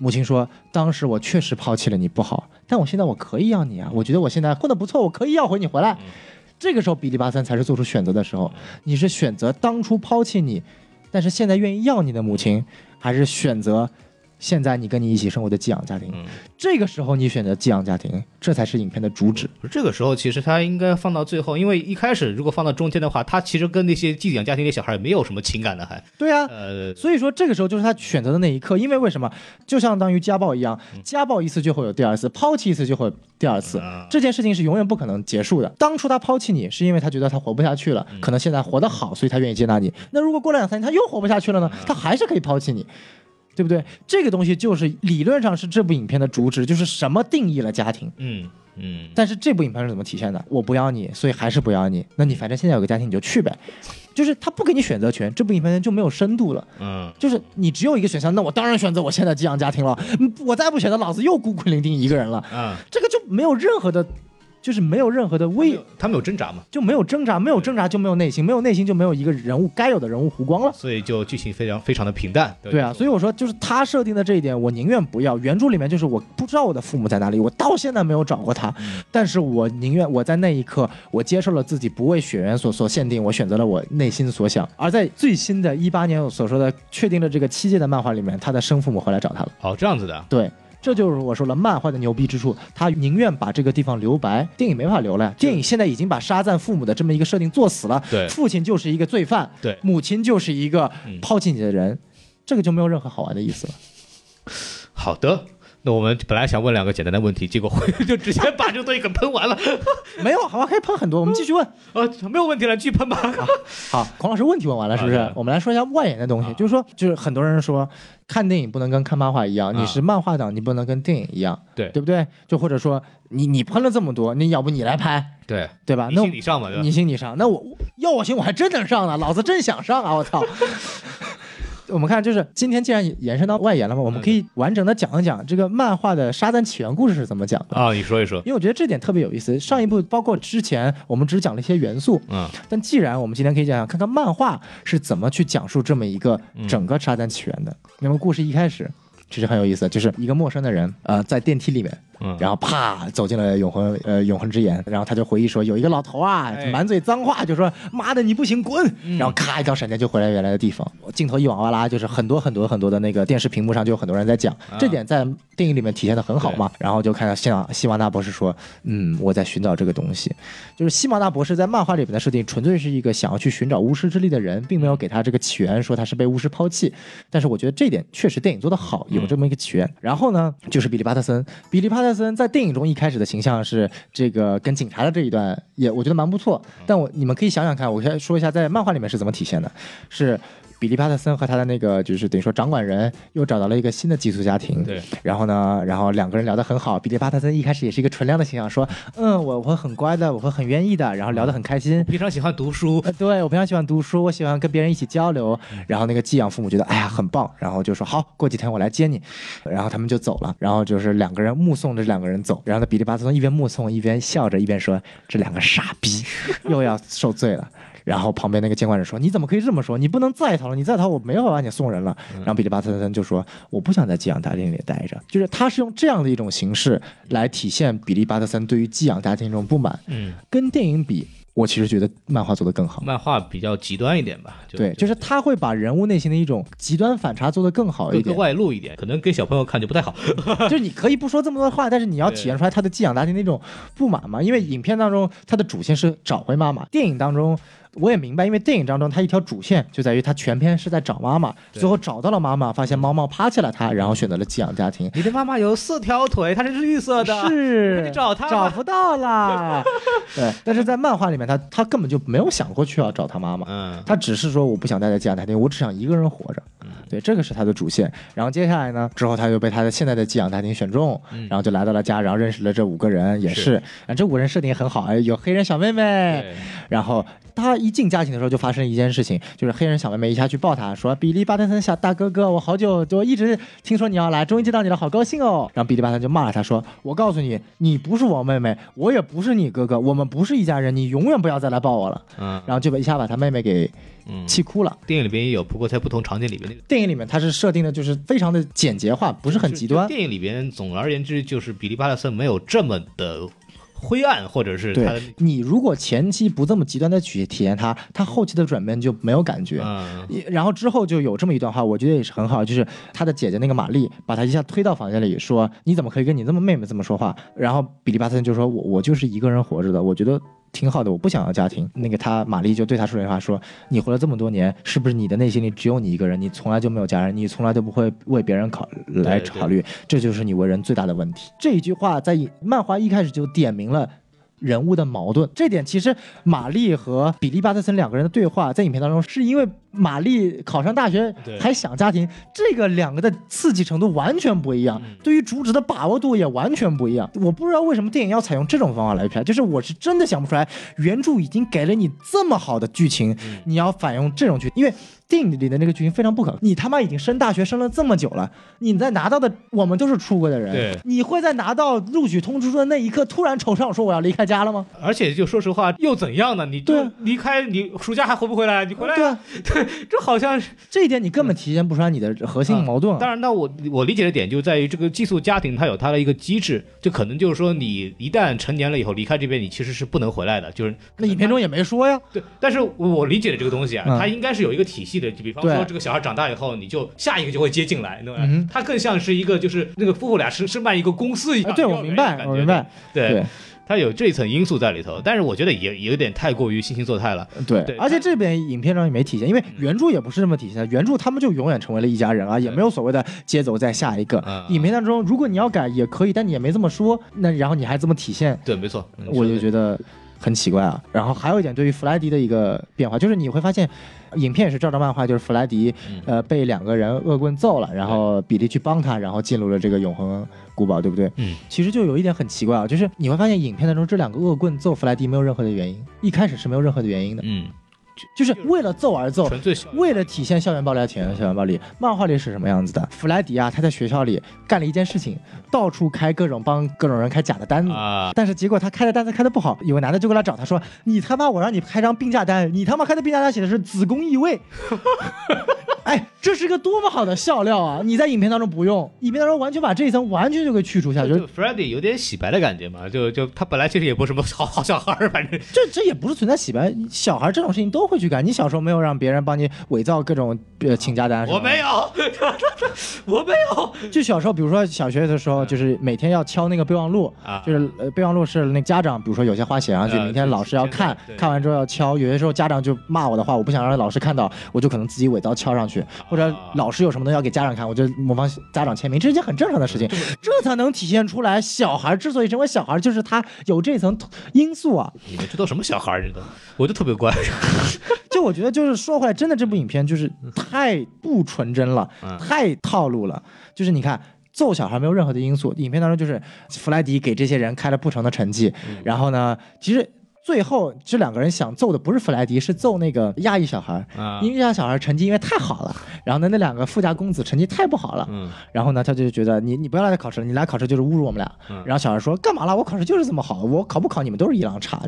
母亲说：“当时我确实抛弃了你，不好，但我现在我可以要你啊！我觉得我现在混得不错，我可以要回你回来。这个时候，比利巴森才是做出选择的时候。你是选择当初抛弃你，但是现在愿意要你的母亲，还是选择现在你跟你一起生活的寄养家庭？嗯这个时候你选择寄养家庭，这才是影片的主旨。这个时候其实他应该放到最后，因为一开始如果放到中间的话，他其实跟那些寄养家庭的小孩没有什么情感的，还对啊，呃，所以说这个时候就是他选择的那一刻，因为为什么？就相当于家暴一样，家暴一次就会有第二次，抛弃一次就会有第二次啊，这件事情是永远不可能结束的。当初他抛弃你，是因为他觉得他活不下去了，可能现在活得好，所以他愿意接纳你。那如果过了两三年他又活不下去了呢？他还是可以抛弃你。对不对？这个东西就是理论上是这部影片的主旨，就是什么定义了家庭。嗯嗯，但是这部影片是怎么体现的？我不要你，所以还是不要你。那你反正现在有个家庭，你就去呗。就是他不给你选择权，这部影片就没有深度了。嗯，就是你只有一个选项，那我当然选择我现在寄养家庭了。嗯我再不选择，老子又孤苦伶仃一个人了。嗯，这个就没有任何的，就是没有任何的威，他们有挣扎吗，就没有挣扎，没有挣扎就没有内心，没有内心就没有一个人物该有的人物弧光了。所以就剧情非常非常的平淡。对啊，所以我说，就是他设定的这一点，我宁愿不要。原著里面就是我不知道我的父母在哪里，我到现在没有找过他，但是我宁愿我在那一刻，我接受了自己不为血缘所所限定，我选择了我内心所想。而在最新的一八年我所说的确定的这个七届的漫画里面，他的生父母回来找他了。哦，这样子的，对，这就是我说了漫画的牛逼之处，他宁愿把这个地方留白，电影没法留了。电影现在已经把沙赞父母的这么一个设定做死了，对父亲就是一个罪犯，对母亲就是一个嗯抛弃你的人，这个就没有任何好玩的意思了。好的。那我们本来想问两个简单的问题，结果会 就直接把这个东西给喷完了。没有，好吧，可以喷很多，我们继续问。啊，没有问题了，继续喷吧。好，孔老师问题问完了，是不是？我们来说一下外延的东西，就是说，就是很多人说看电影不能跟看漫画一样，啊你是漫画党，你不能跟电影一样，对对不对？就或者说你你喷了这么多，你要不你来拍，对，对吧？你那你上吧你？行你上，那我要我行我还真能上呢，老子真想上啊！我操！我们看，就是今天既然延伸到外延了嘛，我们可以完整的讲一讲这个漫画的沙赞起源故事是怎么讲的。啊，你说一说。因为我觉得这点特别有意思。上一部包括之前我们只讲了一些元素，嗯但既然我们今天可以讲讲看看漫画是怎么去讲述这么一个整个沙赞起源的。那么故事一开始其实很有意思，就是一个陌生的人，呃，在电梯里面，嗯，然后啪走进了永恒呃永恒之眼，然后他就回忆说，有一个老头啊哎，满嘴脏话，就说妈的你不行滚，嗯。然后咔一道闪电就回来原来的地方，镜头一往外拉，就是很多很多很多的那个电视屏幕上就有很多人在讲，啊。这点在电影里面体现的很好嘛。然后就看到西马西马纳博士说，嗯，我在寻找这个东西，就是西马纳博士在漫画里面的设定纯粹是一个想要去寻找巫师之力的人，并没有给他这个起源说他是被巫师抛弃，但是我觉得这点确实电影做的好，有这么一个起源。然后呢，就是比利巴特森，比利巴特森在电影中一开始的形象是这个跟警察的这一段也我觉得蛮不错，但我你们可以想想看，我先说一下在漫画里面是怎么体现的，是。比利巴特森和他的那个就是等于说掌管人又找到了一个新的寄宿家庭，对，然后呢，然后两个人聊得很好。比利巴特森一开始也是一个纯良的形象，说，嗯，我会很乖的，我会很愿意的，然后聊得很开心。平常喜欢读书，呃，对我平常喜欢读书，我喜欢跟别人一起交流。然后那个寄养父母觉得，哎呀，很棒，然后就说好，过几天我来接你。然后他们就走了，然后就是两个人目送着这两个人走。然后呢，比利巴特森一边目送一边笑着，一边说，这两个傻逼又要受罪了。然后旁边那个监管者说：“你怎么可以这么说？你不能再逃了！你再逃，我没法把你送人了。”然后比利巴特森就说：“我不想在寄养家庭里待着。”就是他是用这样的一种形式来体现比利巴特森对于寄养家庭这种不满。嗯，跟电影比，我其实觉得漫画做得更好。漫画比较极端一点吧，对，就是他会把人物内心的一种极端反差做得更好一点。外露一点，可能给小朋友看就不太好。就是你可以不说这么多话，但是你要体现出来他的寄养家庭那种不满嘛。因为影片当中他的主线是找回妈妈，电影当中。我也明白，因为电影当中他一条主线就在于他全篇是在找妈妈，最后找到了妈妈，发现猫猫抛弃了他，然后选择了寄养家庭。你的妈妈有四条腿，它是绿色的，是，你找她找不到啦。对，但是在漫画里面，他他根本就没有想过去要找他妈妈，嗯，他只是说我不想待在寄养家庭，我只想一个人活着。对，这个是他的主线。然后接下来呢，之后他又被他的现在的寄养家庭选中，然后就来到了家，然后认识了这五个人，也是。是，啊，这五人设定也很好，哎，有黑人小妹妹，然后他一进家庭的时候就发生一件事情，就是黑人小妹妹一下去抱他，说：“比利巴特森小大哥哥，我好久就一直听说你要来，终于见到你了，好高兴哦。”然后比利巴特森就骂了他说：“我告诉你，你不是我妹妹，我也不是你哥哥，我们不是一家人，你永远不要再来抱我了。”嗯然后就一下把他妹妹给嗯，气哭了。电影里边也有，不过在不同场景里边那个。电影里面它是设定的就是非常的简洁化，不是很极端。电影里边，总而言之，就是比利巴特森没有这么的灰暗，或者是对你如果前期不这么极端的去体验它，它后期的转变就没有感觉。嗯然后之后就有这么一段话，我觉得也是很好，就是他的姐姐那个玛丽把他一下推到房间里，说：“你怎么可以跟你这么妹妹这么说话？”然后比利巴特森就说：“我我就是一个人活着的，我觉得挺好的，我不想要家庭。”那个他玛丽就对他说了一句话，说：“你活了这么多年，是不是你的内心里只有你一个人？你从来就没有家人，你从来都不会为别人考来考虑，这就是你为人最大的问题。”这一句话在漫画一开始就点明了。人物的矛盾，这点其实玛丽和比利巴特森两个人的对话，在影片当中是因为玛丽考上大学还想家庭，这个两个的刺激程度完全不一样，对于主旨的把握度也完全不一样。我不知道为什么电影要采用这种方法来拍，就是我是真的想不出来，原著已经给了你这么好的剧情，你要反用这种剧，因为。电影里的那个剧情非常不可，你他妈已经升大学升了这么久了，你在拿到的我们都是出国的人，你会在拿到录取通知书的那一刻突然惆怅说我要离开家了吗？而且就说实话，又怎样呢？你就对啊离开，你暑假还回不回来？你回来对啊，对，这好像是。这一点你根本体现不出来你的核心矛盾、啊。当然，那我我理解的点就在于这个寄宿家庭它有它的一个机制，就可能就是说你一旦成年了以后离开这边，你其实是不能回来的，就是那影片中也没说呀。对。但是我理解的这个东西啊，嗯它应该是有一个体系的，就比方说这个小孩长大以后，你就下一个就会接进来，对吧？嗯它更像是一个就是那个夫妇俩是是卖一个公司一样。啊，对，我明白，我明白。对。它有这一层因素在里头，但是我觉得也也有点太过于惺惺作态了。对，对而且这边影片上也没体现，因为原著也不是这么体现的。原著他们就永远成为了一家人啊，也没有所谓的接走再下一个。嗯影片当中，如果你要改也可以，但你也没这么说，那然后你还这么体现，对，没错，嗯我就觉得很奇怪啊。然后还有一点，对于弗莱迪的一个变化，就是你会发现，影片也是照着漫画，就是弗莱迪嗯呃被两个人恶棍揍了，然后比利去帮他，然后进入了这个永恒古堡，对不对？嗯，其实就有一点很奇怪啊，就是你会发现影片当中这两个恶棍揍弗莱迪没有任何的原因，一开始是没有任何的原因的，嗯，就是为了揍而揍。纯粹为了体现校园暴力而体现校园暴力，漫画里是什么样子的？弗莱迪啊，他在学校里干了一件事情，到处开各种帮各种人开假的单子，啊，但是结果他开的单子开的不好，有个男的就过来找他说：“你他妈，我让你开张病假单，你他妈开的病假单写的是子宫异位。” 哎，这是个多么好的笑料啊！你在影片当中不用，影片当中完全把这一层完全就给去除下去，就 Freddy 有点洗白的感觉嘛，就就他本来其实也不是什么 好好小孩儿，反正这这也不是存在洗白，小孩这种事情都会去干。你小时候没有让别人帮你伪造各种呃请假单？我没有，我没有就小时候，比如说小学的时候，就是每天要敲那个备忘录，啊，就是呃备忘录是那家长，比如说有些话写上去，呃明天老师要看看完之后要敲。有些时候家长就骂我的话，我不想让老师看到，我就可能自己伪造敲上去，或者老师有什么东西要给家长看，我就模仿家长签名，这是一件很正常的事情，这才能体现出来小孩之所以成为小孩，就是他有这层因素啊。你们这都什么小孩儿？这都，我就特别乖，就我觉得，就是说回来，真的这部影片就是太不纯真了，嗯太套路了。就是你看。揍小孩没有任何的因素，影片当中就是弗莱迪给这些人开了不成的成绩，嗯然后呢，其实最后这两个人想揍的不是弗莱迪，是揍那个亚裔小孩，啊因为亚裔小孩成绩因为太好了，然后呢那两个富家公子成绩太不好了，嗯然后呢他就觉得你你不要来考试了，你来考试就是侮辱我们俩。嗯然后小孩说干嘛了？我考试就是这么好，我考不考你们都是一样差。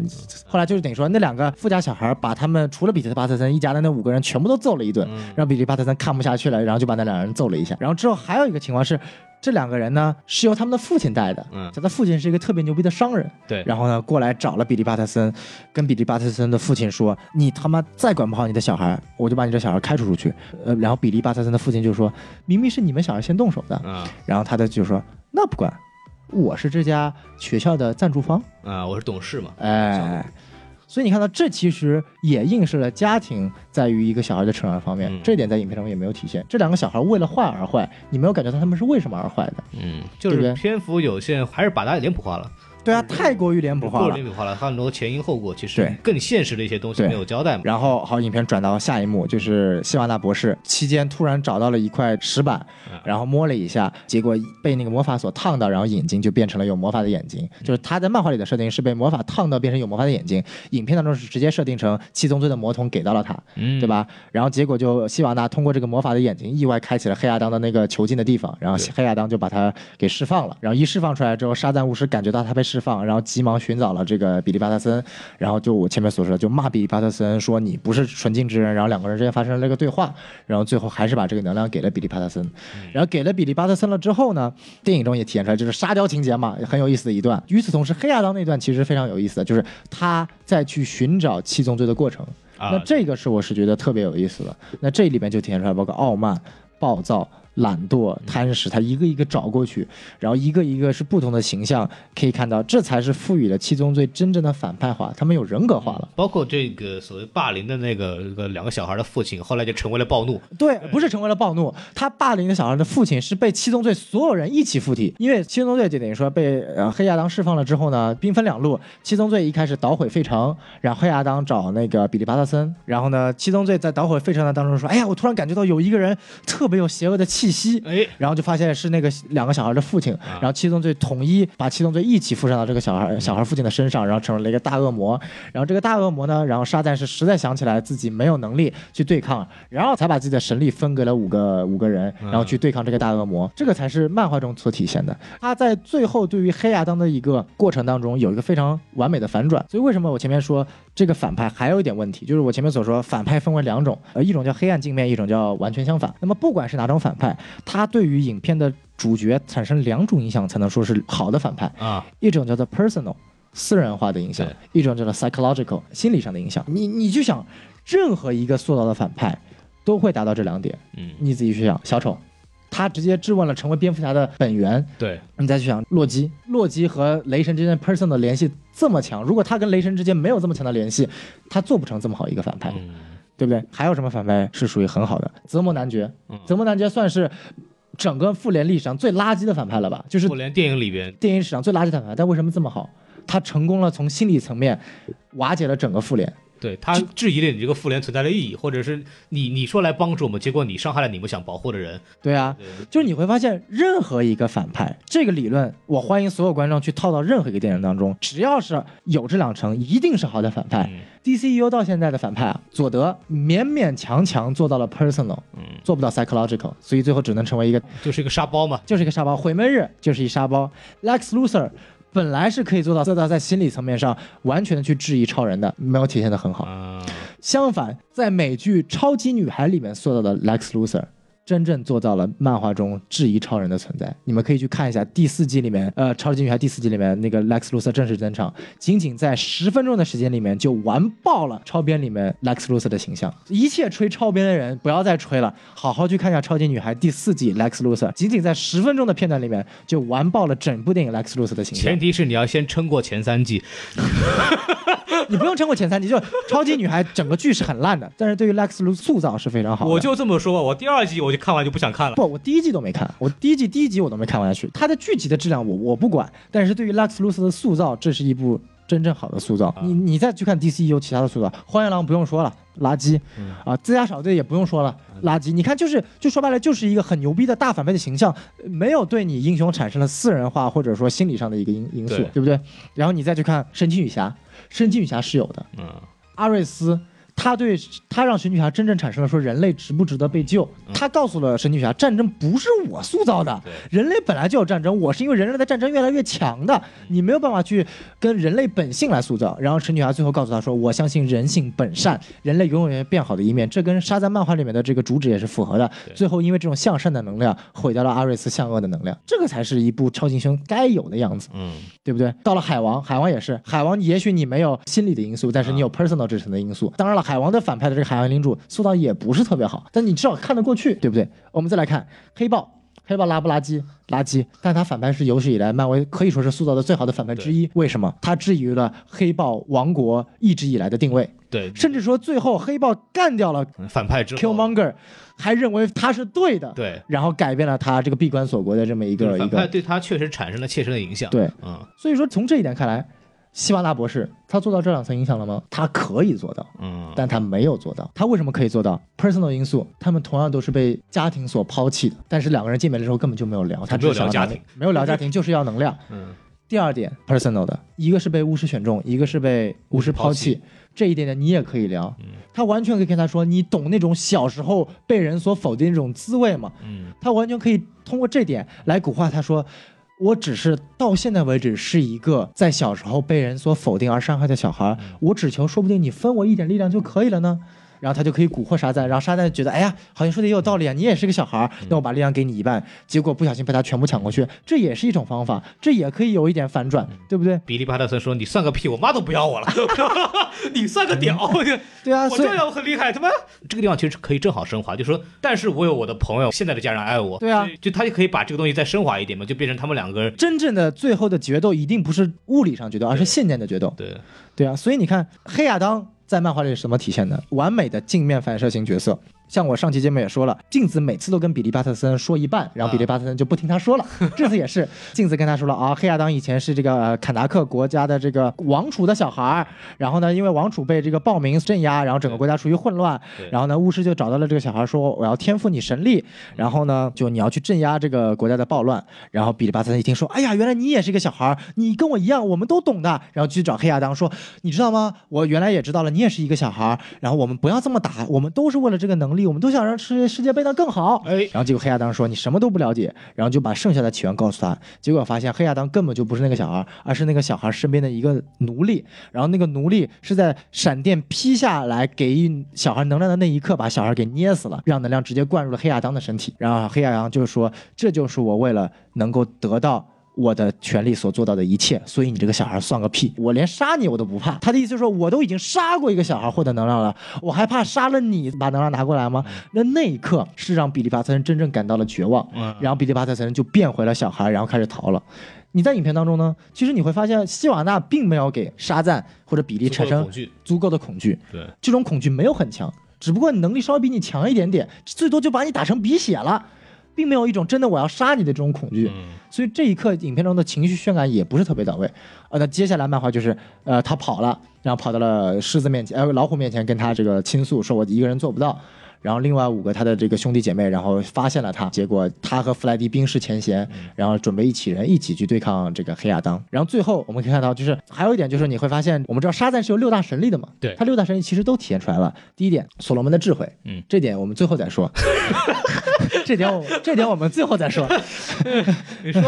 后来就是等于说那两个富家小孩把他们除了彼得巴特森一家的那五个人全部都揍了一顿，嗯让比利巴特森看不下去了，然后就把那两个人揍了一下。然后之后还有一个情况是。这两个人呢是由他们的父亲带的，嗯他的父亲是一个特别牛逼的商人，对，然后呢过来找了比利巴特森，跟比利巴特森的父亲说：“你他妈再管不好你的小孩，我就把你这小孩开除出去。”呃，然后比利巴特森的父亲就说：“明明是你们小孩先动手的。”嗯然后他的就说：“那不管，我是这家学校的赞助方。啊，我是董事嘛，哎，所以你看到这其实也映射了家庭在于一个小孩的成长方面，嗯这点在影片中也没有体现。这两个小孩为了坏而坏，你没有感觉到他们是为什么而坏的？嗯，就是篇幅有限，还是把他脸谱化了，对啊，太过于脸谱化了过于脸。谱化了，它很多前因后果其实对更现实的一些东西没有交代嘛，然后好，影片转到下一幕，就是希瓦纳博士期间突然找到了一块石板，然后摸了一下，结果被那个魔法所烫到，然后眼睛就变成了有魔法的眼睛。就是他在漫画里的设定是被魔法烫到变成有魔法的眼睛，影片当中是直接设定成七宗罪的魔童给到了他，嗯对？吧？然后结果就希瓦纳通过这个魔法的眼睛，意外开启了黑亚当的那个囚禁的地方，然后黑亚当就把他给释放了。然后一释放出来之后，沙赞巫师感觉到他被释放，然后急忙寻找了这个比利巴特森，然后就我前面所说的，就骂比利巴特森说你不是纯净之人，然后两个人之间发生了这个对话，然后最后还是把这个能量给了比利巴特森。然后给了比利巴特森了之后呢，电影中也体现出来就是沙雕情节嘛，很有意思的一段。与此同时，黑亚当那段其实非常有意思的，就是他在去寻找七宗罪的过程。啊那这个是我是觉得特别有意思的。那这里面就体现出来，包括傲慢、暴躁、懒惰、贪食，他一个一个找过去，然后一个一个是不同的形象，可以看到这才是赋予了七宗罪真正的反派化，他们有人格化了。包括这个所谓霸凌的那个这个两个小孩的父亲，后来就成为了暴怒，对，不是成为了暴怒，他霸凌的小孩的父亲是被七宗罪所有人一起附体，因为七宗罪就等于说被呃黑亚当释放了之后呢，兵分两路，七宗罪一开始捣毁费城，然后黑亚当找那个比利巴特森，然后呢，七宗罪在捣毁费城的当中说，哎呀，我突然感觉到有一个人特别有邪恶的气息，哎，然后就发现是那个两个小孩的父亲，然后七宗罪统一把七宗罪一起附上到这个小孩小孩父亲的身上，然后成为了一个大恶魔。然后这个大恶魔呢，然后沙赞是实在想起来自己没有能力去对抗，然后才把自己的神力分给了五个五个人，然后去对抗这个大恶魔。这个才是漫画中所体现的。他在最后对于黑亚当的一个过程当中有一个非常完美的反转。所以为什么我前面说这个反派还有一点问题，就是我前面所说反派分为两种，呃，一种叫黑暗镜面，一种叫完全相反。那么不管是哪种反派，他对于影片的主角产生两种影响，才能说是好的反派。啊，一种叫做 personal 私人化的影响，一种叫做 psychological 心理上的影响。你你就想，任何一个塑造的反派都会达到这两点。嗯你自己去想，小丑，他直接质问了成为蝙蝠侠的本源。对，你再去想洛基，洛基和雷神之间 person 的联系这么强，如果他跟雷神之间没有这么强的联系，他做不成这么好一个反派。嗯，对不对？还有什么反派是属于很好的？泽摩男爵，泽摩男爵算是整个复联历史上最垃圾的反派了吧？就是复联电影里边，电影史上最垃圾的反派，但为什么这么好？他成功了从心理层面瓦解了整个复联。对他质疑了你这个复联存在的意义，或者是你你说来帮助我们，结果你伤害了你们想保护的人。对啊，就是你会发现，任何一个反派，这个理论，我欢迎所有观众去套到任何一个电影当中，只要是有这两成，一定是好的反派。嗯 DCU 到现在的反派啊，佐德勉勉强强做到了 personal，嗯，做不到 psychological，所以最后只能成为一个就是一个沙包嘛。就是一个沙包，毁灭日就是一沙包。Lex Luthor 本来是可以做到做到在心理层面上完全的去质疑超人的，没有体现的很好。啊，相反，在美剧《超级女孩》里面塑造的 Lex Luthor。真正做到了漫画中质疑超人的存在，你们可以去看一下第四季里面，呃，超级女孩第四季里面那个 Lex Luthor 正式登场，仅仅在十分钟的时间里面就完爆了超编里面 Lex Luthor 的形象。一切吹超编的人不要再吹了，好好去看一下超级女孩第四季 Lex Luthor，仅仅在十分钟的片段里面就完爆了整部电影 Lex Luthor 的形象前。提是你要先撑过前三季。你不用撑过前三集，就超级女孩整个剧是很烂的，但是对于 Lex Luthor 塑造是非常好的。我就这么说吧，我第二季我就看完就不想看了。不，我第一季都没看，我第一季第一集我都没看完下去。它的剧集的质量我我不管，但是对于 Luthor 的塑造，这是一部真正好的塑造。你你再去看 DCU 其他的塑造，荒原狼不用说了，垃圾啊，自家小队也不用说了，垃圾。你看就是就说白了就是一个很牛逼的大反派的形象，没有对你英雄产生了私人化或者说心理上的一个因因素，对对不对？然后你再去看神奇女侠，神奇女侠是有的，嗯，阿瑞斯，他对他让神奇女侠真正产生了说人类值不值得被救。他告诉了神奇女侠，战争不是我塑造的，人类本来就有战争，我是因为人类的战争越来越强的，你没有办法去跟人类本性来塑造。然后神奇女侠最后告诉他说，我相信人性本善，人类永远会变好的一面，这跟沙赞漫画里面的这个主旨也是符合的。最后因为这种向善的能量毁掉了阿瑞斯向恶的能量，这个才是一部超级英雄该有的样子。嗯，对不对？到了海王，海王也是海王，也许你没有心理的因素，但是你有 personal 支撑的因素。当然了，海王的反派的这个海洋领主塑造也不是特别好，但你至少看得过去，对不对？我们再来看黑豹。黑豹垃不垃圾？垃圾，但他反派是有史以来漫威可以说是塑造的最好的反派之一。为什么？他质疑了黑豹王国一直以来的定位，对，甚至说最后黑豹干掉了反派之后 Killmonger，还认为他是对的，对，然后改变了他这个闭关锁国的这么一个一反派个。对他确实产生了切身的影响。对，嗯，所以说从这一点看来，希瓦纳博士他做到这两层影响了吗？他可以做到，嗯，但他没有做到。他为什么可以做到？personal 因素，他们同样都是被家庭所抛弃的。但是两个人见面的时候根本就没有聊，他只有聊家庭，没有聊家庭，就是要能量。嗯，第二点，personal 的，一个是被巫师选中，一个是被巫师抛弃。这一点点你也可以聊，嗯他完全可以跟他说，你懂那种小时候被人所否定那种滋味吗？嗯，他完全可以通过这点来蛊惑他说，我只是到现在为止是一个在小时候被人所否定而伤害的小孩，我只求说不定你分我一点力量就可以了呢。然后他就可以蛊惑沙赞，然后沙赞觉得，哎呀，好像说的也有道理啊，你也是个小孩儿，那我把力量给你一半，结果不小心被他全部抢过去，这也是一种方法，这也可以有一点反转，对不对？比利巴特森说：“你算个屁，我妈都不要我了，你算个屌！对啊，我这样很厉害，他妈这个地方其实可以正好升华，就说，但是我有我的朋友，现在的家人爱我，对啊就他就可以把这个东西再升华一点嘛，就变成他们两个人，真正的最后的决斗一定不是物理上决斗，而是信念的决斗。对，对啊，所以你看黑亚当在漫画里是什么体现的？完美的镜面反射型角色。像我上期节目也说了，镜子每次都跟比利巴特森说一半，然后比利巴特森就不听他说了。这次也是，镜子跟他说了啊，黑亚当以前是这个呃坎达克国家的这个王储的小孩儿，然后呢，因为王储被这个暴民镇压，然后整个国家处于混乱，然后呢，巫师就找到了这个小孩说，我要天赋你神力，然后呢，就你要去镇压这个国家的暴乱。然后比利巴特森一听说，哎呀，原来你也是一个小孩儿，你跟我一样，我们都懂的。然后去找黑亚当说，你知道吗？我原来也知道了，你也是一个小孩儿，然后我们不要这么打，我们都是为了这个能力，我们都想让世世界变得更好。哎，然后结果黑亚当说你什么都不了解，然后就把剩下的起源告诉他，结果发现黑亚当根本就不是那个小孩，而是那个小孩身边的一个奴隶，然后那个奴隶是在闪电劈下来给予小孩能量的那一刻，把小孩给捏死了，让能量直接灌入了黑亚当的身体，然后黑亚当就说这就是我为了能够得到。我的权利所做到的一切，所以你这个小孩算个屁！我连杀你我都不怕。他的意思就是说，我都已经杀过一个小孩获得能量了，我还怕杀了你把能量拿过来吗？那那一刻是让比利巴特森真正感到了绝望，嗯然后比利巴特森就变回了小孩，然后开始逃了。你在影片当中呢，其实你会发现希瓦纳并没有给沙赞或者比利产生，足够的恐惧，对，这种恐惧没有很强，只不过能力稍微比你强一点点，最多就把你打成鼻血了，并没有一种真的我要杀你的这种恐惧。嗯所以这一刻影片中的情绪渲染也不是特别到位。呃，那接下来漫画就是，呃，他跑了，然后跑到了狮子面前，呃，老虎面前跟他这个倾诉，说我一个人做不到。然后另外五个他的这个兄弟姐妹，然后发现了他，结果他和弗莱迪冰释前嫌，然后准备一起人一起去对抗这个黑亚当。然后最后我们可以看到，就是还有一点就是你会发现，我们知道沙赞是有六大神力的嘛，对他六大神力其实都体现出来了。第一点，所罗门的智慧，嗯，这点我们最后再说。这点我这点我们最后再说。你说，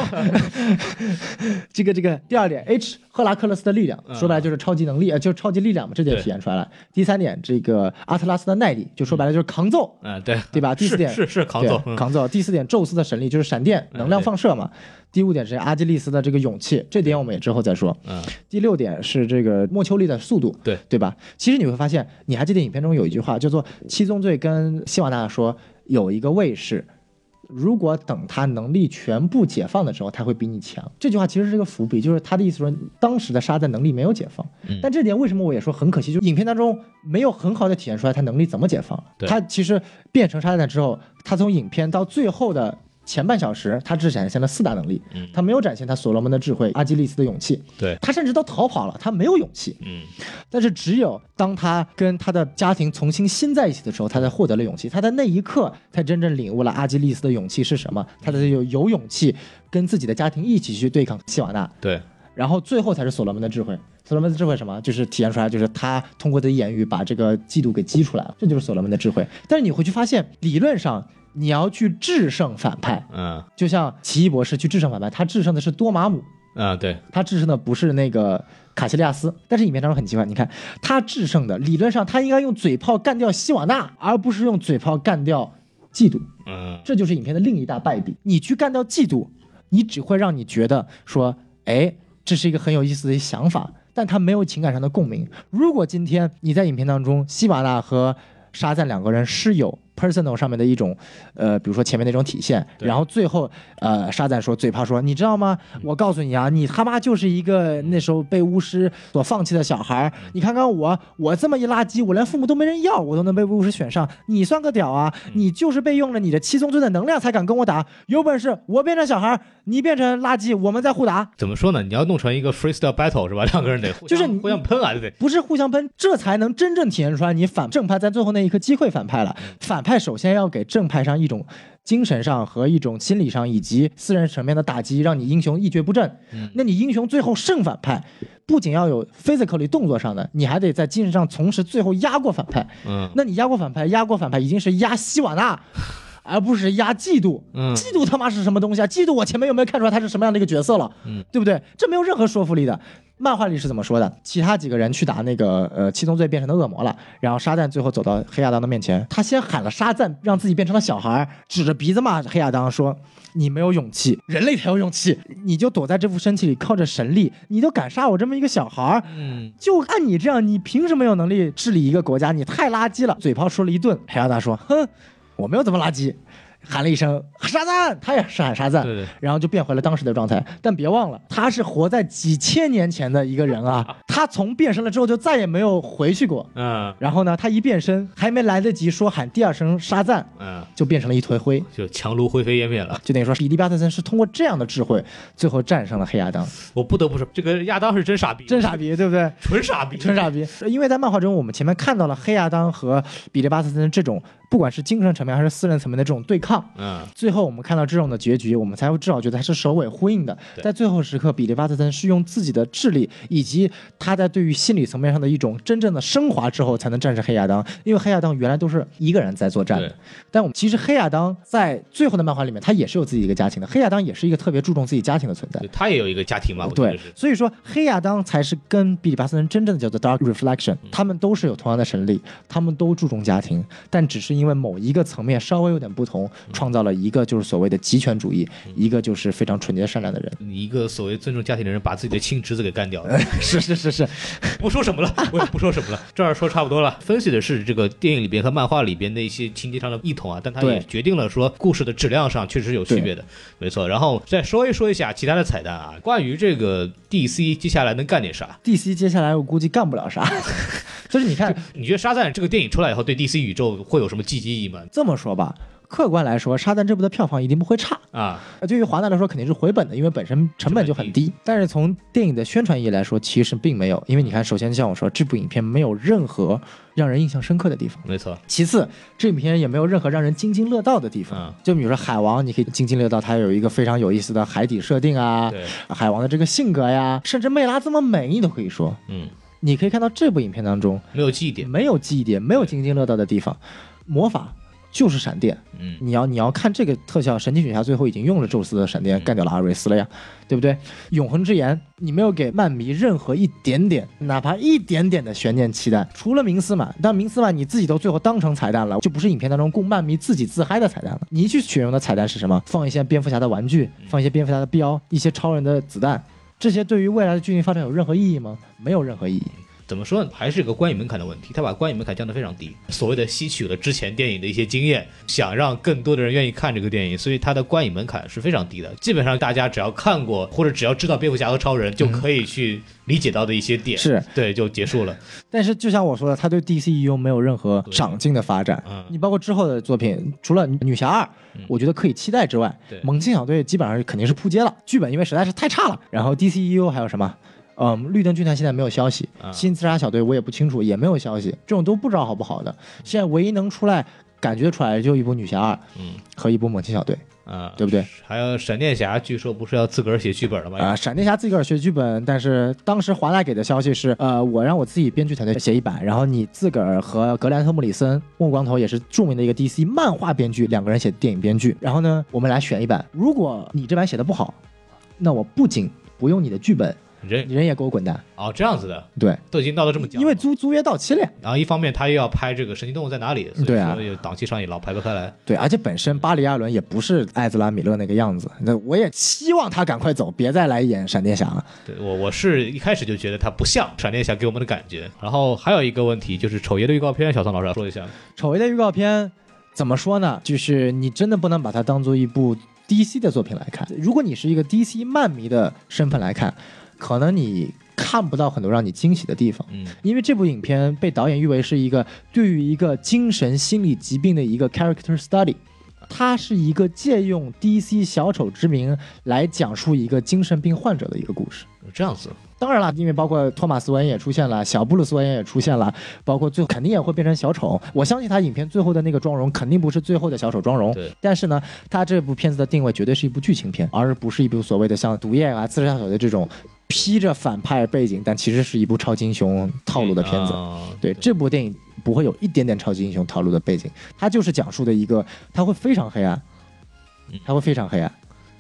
这个这个第二点，H 赫拉克勒斯的力量，嗯说白了就是超级能力，呃，就是超级力量嘛，这点体现出来了。第三点，这个阿特拉斯的耐力，就说白了就是抗揍，嗯，对，对吧？第四点是是是扛走，嗯对扛揍。第四点，宙斯的神力就是闪电能量放射嘛。第五点是阿基利斯的这个勇气，这点我们也之后再说。嗯，第六点是这个莫丘利的速度，对对吧？其实你会发现，你还记得影片中有一句话叫做七宗罪跟希瓦纳说，有一个卫士。如果等他能力全部解放的时候，他会比你强。这句话其实是个伏笔，就是他的意思说，当时的沙赞能力没有解放。嗯但这点为什么我也说很可惜，就是影片当中没有很好的体现出来他能力怎么解放。对他其实变成沙赞之后，他从影片到最后的前半小时，他只展现了四大能力，嗯他没有展现他所罗门的智慧、阿基利斯的勇气，对，他甚至都逃跑了，他没有勇气。嗯，但是只有当他跟他的家庭重新新在一起的时候，他才获得了勇气。他在那一刻才真正领悟了阿基利斯的勇气是什么，他才有有勇气跟自己的家庭一起去对抗希瓦纳。对，然后最后才是所罗门的智慧。所罗门的智慧什么？就是体现出来，就是他通过他的言语把这个嫉妒给激出来了，这就是所罗门的智慧。但是你会去发现，理论上你要去制胜反派，嗯。就像奇异博士去制胜反派，他制胜的是多玛姆，嗯，对，他制胜的不是那个卡西利亚斯，但是影片当中很奇怪，你看他制胜的理论上他应该用嘴炮干掉希瓦纳，而不是用嘴炮干掉嫉妒，嗯。这就是影片的另一大败笔。你去干掉嫉妒，你只会让你觉得说，哎，这是一个很有意思的想法，但他没有情感上的共鸣。如果今天你在影片当中，希瓦纳和沙赞两个人是有 personal 上面的一种，呃，比如说前面那种体现，然后最后，呃，沙赞说嘴炮说，你知道吗？我告诉你啊，你他妈就是一个那时候被巫师所放弃的小孩儿。你看看我，我这么一垃圾，我连父母都没人要，我都能被巫师选上，你算个屌啊！你就是被用了你的七宗罪的能量才敢跟我打，有本事我变成小孩儿，你变成垃圾，我们再互打。怎么说呢？你要弄成一个 freestyle battle 是吧？两个人得互相就是你互相喷啊，对不对？不是互相喷，这才能真正体现出来你反正派在最后那一刻击溃反派了。反派首先要给正派上一种精神上和一种心理上以及私人层面的打击，让你英雄一蹶不振。那你英雄最后胜反派，不仅要有 physically 动作上的，你还得在精神上同时最后压过反派。嗯那你压过反派，压过反派已经是压希瓦纳。而不是压嫉妒，嗯嫉妒他妈是什么东西啊？嫉妒我前面有没有看出来他是什么样的一个角色了？嗯，对不对？这没有任何说服力的。漫画里是怎么说的？其他几个人去打那个呃七宗罪变成的恶魔了，然后沙赞最后走到黑亚当的面前，他先喊了沙赞，让自己变成了小孩，指着鼻子骂黑亚当说：“你没有勇气，人类才有勇气，你就躲在这副身体里，靠着神力，你都敢杀我这么一个小孩儿，嗯就按你这样，你凭什么有能力治理一个国家？你太垃圾了！嘴炮说了一顿，黑亚当说：“哼，我没有这么垃圾。”喊了一声沙赞，他也是喊沙赞，对对然后就变回了当时的状态。但别忘了，他是活在几千年前的一个人啊，他从变身了之后就再也没有回去过。嗯然后呢，他一变身，还没来得及说喊第二声沙赞，嗯，就变成了一坨灰。就强如灰飞烟灭了。就等于说，比利·巴特森是通过这样的智慧，最后战胜了黑亚当。我不得不说，这个亚当是真傻逼，真傻，逼，对不对？纯傻逼，纯傻逼。因为在漫画中，我们前面看到了黑亚当和比利·巴特森这种，不管是精神层面还是私人层面的这种对抗。嗯最后我们看到这种的结局，我们才会至少觉得它是首尾呼应的。在最后时刻，比利·巴特森是用自己的智力以及他在对于心理层面上的一种真正的升华之后，才能战胜黑亚当。因为黑亚当原来都是一个人在作战的，但我们其实黑亚当在最后的漫画里面，他也是有自己一个家庭的。黑亚当也是一个特别注重自己家庭的存在。他也有一个家庭嘛，对，，所以说黑亚当才是跟比利巴斯森真正的叫做 Dark Reflection，他们都是有同样的神力，他们都注重家庭，但只是因因为某一个层面稍微有点不同，创造了一个就是所谓的极权主义，一个就是非常纯洁善良的人。一个所谓尊重家庭的人，把自己的亲侄子给干掉了。是是是是，不说什么了，我也不说什么了，这儿说差不多了。分析的是这个电影里边和漫画里边的一些情节上的异同啊，但它也决定了说故事的质量上确实是有区别的，没错。然后再说一说一下其他的彩蛋啊，关于这个 DC 接下来能干点啥？DC 接下来我估计干不了啥，就是你看你觉得《沙赞》这个电影出来以后，对 DC 宇宙会有什么积极意义吗？这么说吧。客观来说，《沙赞》这部的票房一定不会差。啊，呃对于华纳来说，肯定是回本的，因为本身成本就很低。但是从电影的宣传意义来说，其实并没有，因为你看，首先像我说，这部影片没有任何让人印象深刻的地方。没错，其次，这影片也没有任何让人津津乐道的地方。嗯就比如说海王，你可以津津乐道，它有一个非常有意思的海底设定啊，对，海王的这个性格呀，甚至魅拉这么美，你都可以说。嗯，你可以看到这部影片当中没有记忆点，没有记忆点，没有津津乐道的地方，魔法就是闪电。嗯，你要你要看这个特效，神奇女侠最后已经用了宙斯的闪电干掉了阿瑞斯了呀，对不对？永恒之眼，你没有给漫迷任何一点点，哪怕一点点的悬念期待，除了明斯曼，但明斯曼你自己都最后当成彩蛋了，就不是影片当中供漫迷自己自嗨的彩蛋了。你去选用的彩蛋是什么？放一些蝙蝠侠的玩具，放一些蝙蝠侠的标，一些超人的子弹，这些对于未来的剧情发展有任何意义吗？没有任何意义。怎么说呢？还是一个观影门槛的问题，他把观影门槛降得非常低。所谓的吸取了之前电影的一些经验，想让更多的人愿意看这个电影，所以他的观影门槛是非常低的。基本上大家只要看过或者只要知道蝙蝠侠和超人，就可以去理解到的一些点，是对就结束了。但是就像我说的，他对 DCEU 没有任何长进的发展。嗯你包括之后的作品，除了女侠二，我觉得可以期待之外对，猛禽小队基本上肯定是扑街了，剧本因为实在是太差了。然后 DCEU 还有什么？嗯，绿灯军团现在没有消息，啊新自杀小队我也不清楚，也没有消息，这种都不知道好不好的。现在唯一能出来感觉出来的就一部女侠二嗯和一部猛禽小队啊，对不对？还有闪电侠，据说不是要自个儿写剧本了吗？啊、闪电侠自个儿写剧本，但是当时华纳给的消息是，呃，我让我自己编剧团队写一版，然后你自个儿和格兰特·穆里森、莫光头也是著名的一个 DC 漫画编剧，两个人写电影编剧，然后呢，我们来选一版。如果你这版写的不好，那我不仅不用你的剧本，人人也给我滚蛋。哦这样子的，对，都已经闹到这么僵，因为租租约到期了呀。然后一方面他又要拍这个《神奇动物在哪里》，所以对啊说档期上也老排不开来。对，而且本身巴里·亚伦也不是艾兹拉·米勒那个样子，那我也希望他赶快走，别再来演闪电侠了。对我我是一开始就觉得他不像闪电侠给我们的感觉。然后还有一个问题就是丑爷的预告片，小宋老师要说一下。丑爷的预告片怎么说呢？就是你真的不能把它当做一部 DC 的作品来看。如果你是一个 DC 漫迷的身份来看，可能你看不到很多让你惊喜的地方。嗯因为这部影片被导演誉为是一个对于一个精神心理疾病的一个 character study，它是一个借用 DC 小丑之名来讲述一个精神病患者的一个故事。这样子，当然了，因为包括托马斯·韦恩也出现了，小布鲁斯·韦恩也出现了，包括最后肯定也会变成小丑。我相信他影片最后的那个妆容肯定不是最后的小丑妆容，对。但是呢，他这部片子的定位绝对是一部剧情片，而不是一部所谓的像《毒液》啊、《自杀小队》这种披着反派背景，但其实是一部超级英雄套路的片子。啊对，这部电影不会有一点点超级英雄套路的背景，它就是讲述的一个，它会非常黑暗嗯，它会非常黑暗。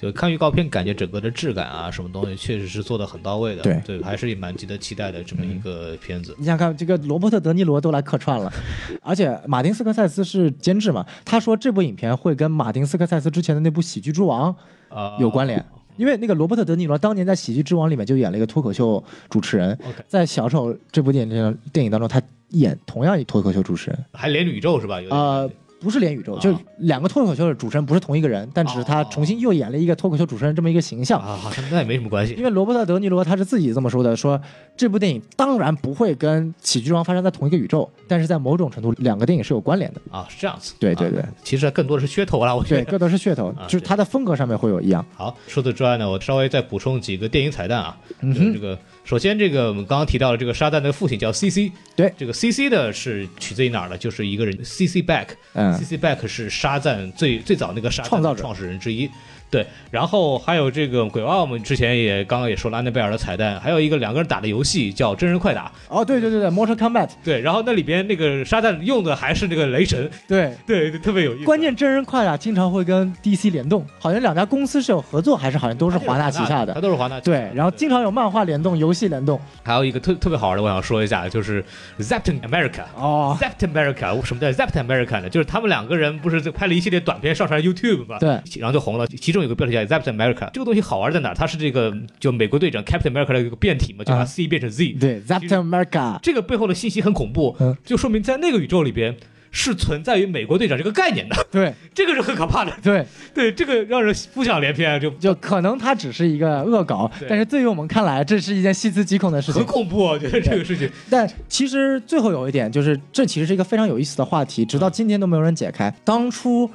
就看预告片，感觉整个的质感啊，什么东西确实是做的很到位的。对嗯对，还是蛮值得期待的这么一个片子。你想看这个罗伯特·德尼罗都来客串了，而且马丁·斯科塞斯是监制嘛，他说这部影片会跟马丁·斯科塞斯之前的那部《喜剧之王》啊，有关联。因为那个罗伯特·德尼罗当年在《喜剧之王》里面就演了一个脱口秀主持人在《小丑》这部电影电影当中，他演同样一脱口秀主持人，还连宇宙是吧？有点呃，不是连宇宙，啊就是两个脱口秀的主持人不是同一个人，但只是他重新又演了一个脱口秀主持人这么一个形象。啊，好像那也没什么关系因。为罗伯特·德尼罗他是自己这么说的，说这部电影当然不会跟《喜剧之王》发生在同一个宇宙，但是在某种程度，两个电影是有关联的。啊，是这样子。对对对啊其实更多的是噱头啦，我觉对，得。各都是噱头，啊就是它的风格上面会有一样。好，除此之外呢，我稍微再补充几个电影彩蛋啊。嗯，这个首先，这个我们刚刚提到的这个沙旦的父亲叫 CC，对这个 CC 的是取自于哪儿呢？就是一个人 CC Back，嗯 CC Back 是沙赞最最早那个沙赞创造者创始人之一。对，然后还有这个鬼娃，我们之前也刚刚也说了安德贝尔的彩蛋，还有一个两个人打的游戏叫真人快打，哦，对对对对，Mortal Kombat，对，然后那里边那个沙赞用的还是那个雷神，对。对，对特别有意思。关键真人快打经常会跟 DC 联动，好像两家公司是有合作，还是好像都是华纳旗下的它的。都是华纳。对，然后经常有漫画联动、游戏联动。还有一个特特别好玩的，我想说一下，就是 Zapton America。哦，Zapton America，什么叫 Zapton America 呢？就是他们两个人不是拍了一系列短片上传 YouTube 吗？对，然后就红了。其中有个标题叫 Zapton America，这个东西好玩在哪？它是这个就美国队长 Captain America 的一个变体嘛，就把啊 C 变成 Z。对，Captain America，这个背后的信息很恐怖嗯，就说明在那个宇宙里边是存在于美国队长这个概念的，对 这个是很可怕的。对，对，这个让人浮想联翩，就就可能它只是一个恶搞，但是对于我们看来，这是一件细思极恐的事情很。恐怖。我觉得这个事情，但其实最后有一点，就是这其实是一个非常有意思的话题，直到今天都没有人解开。当初，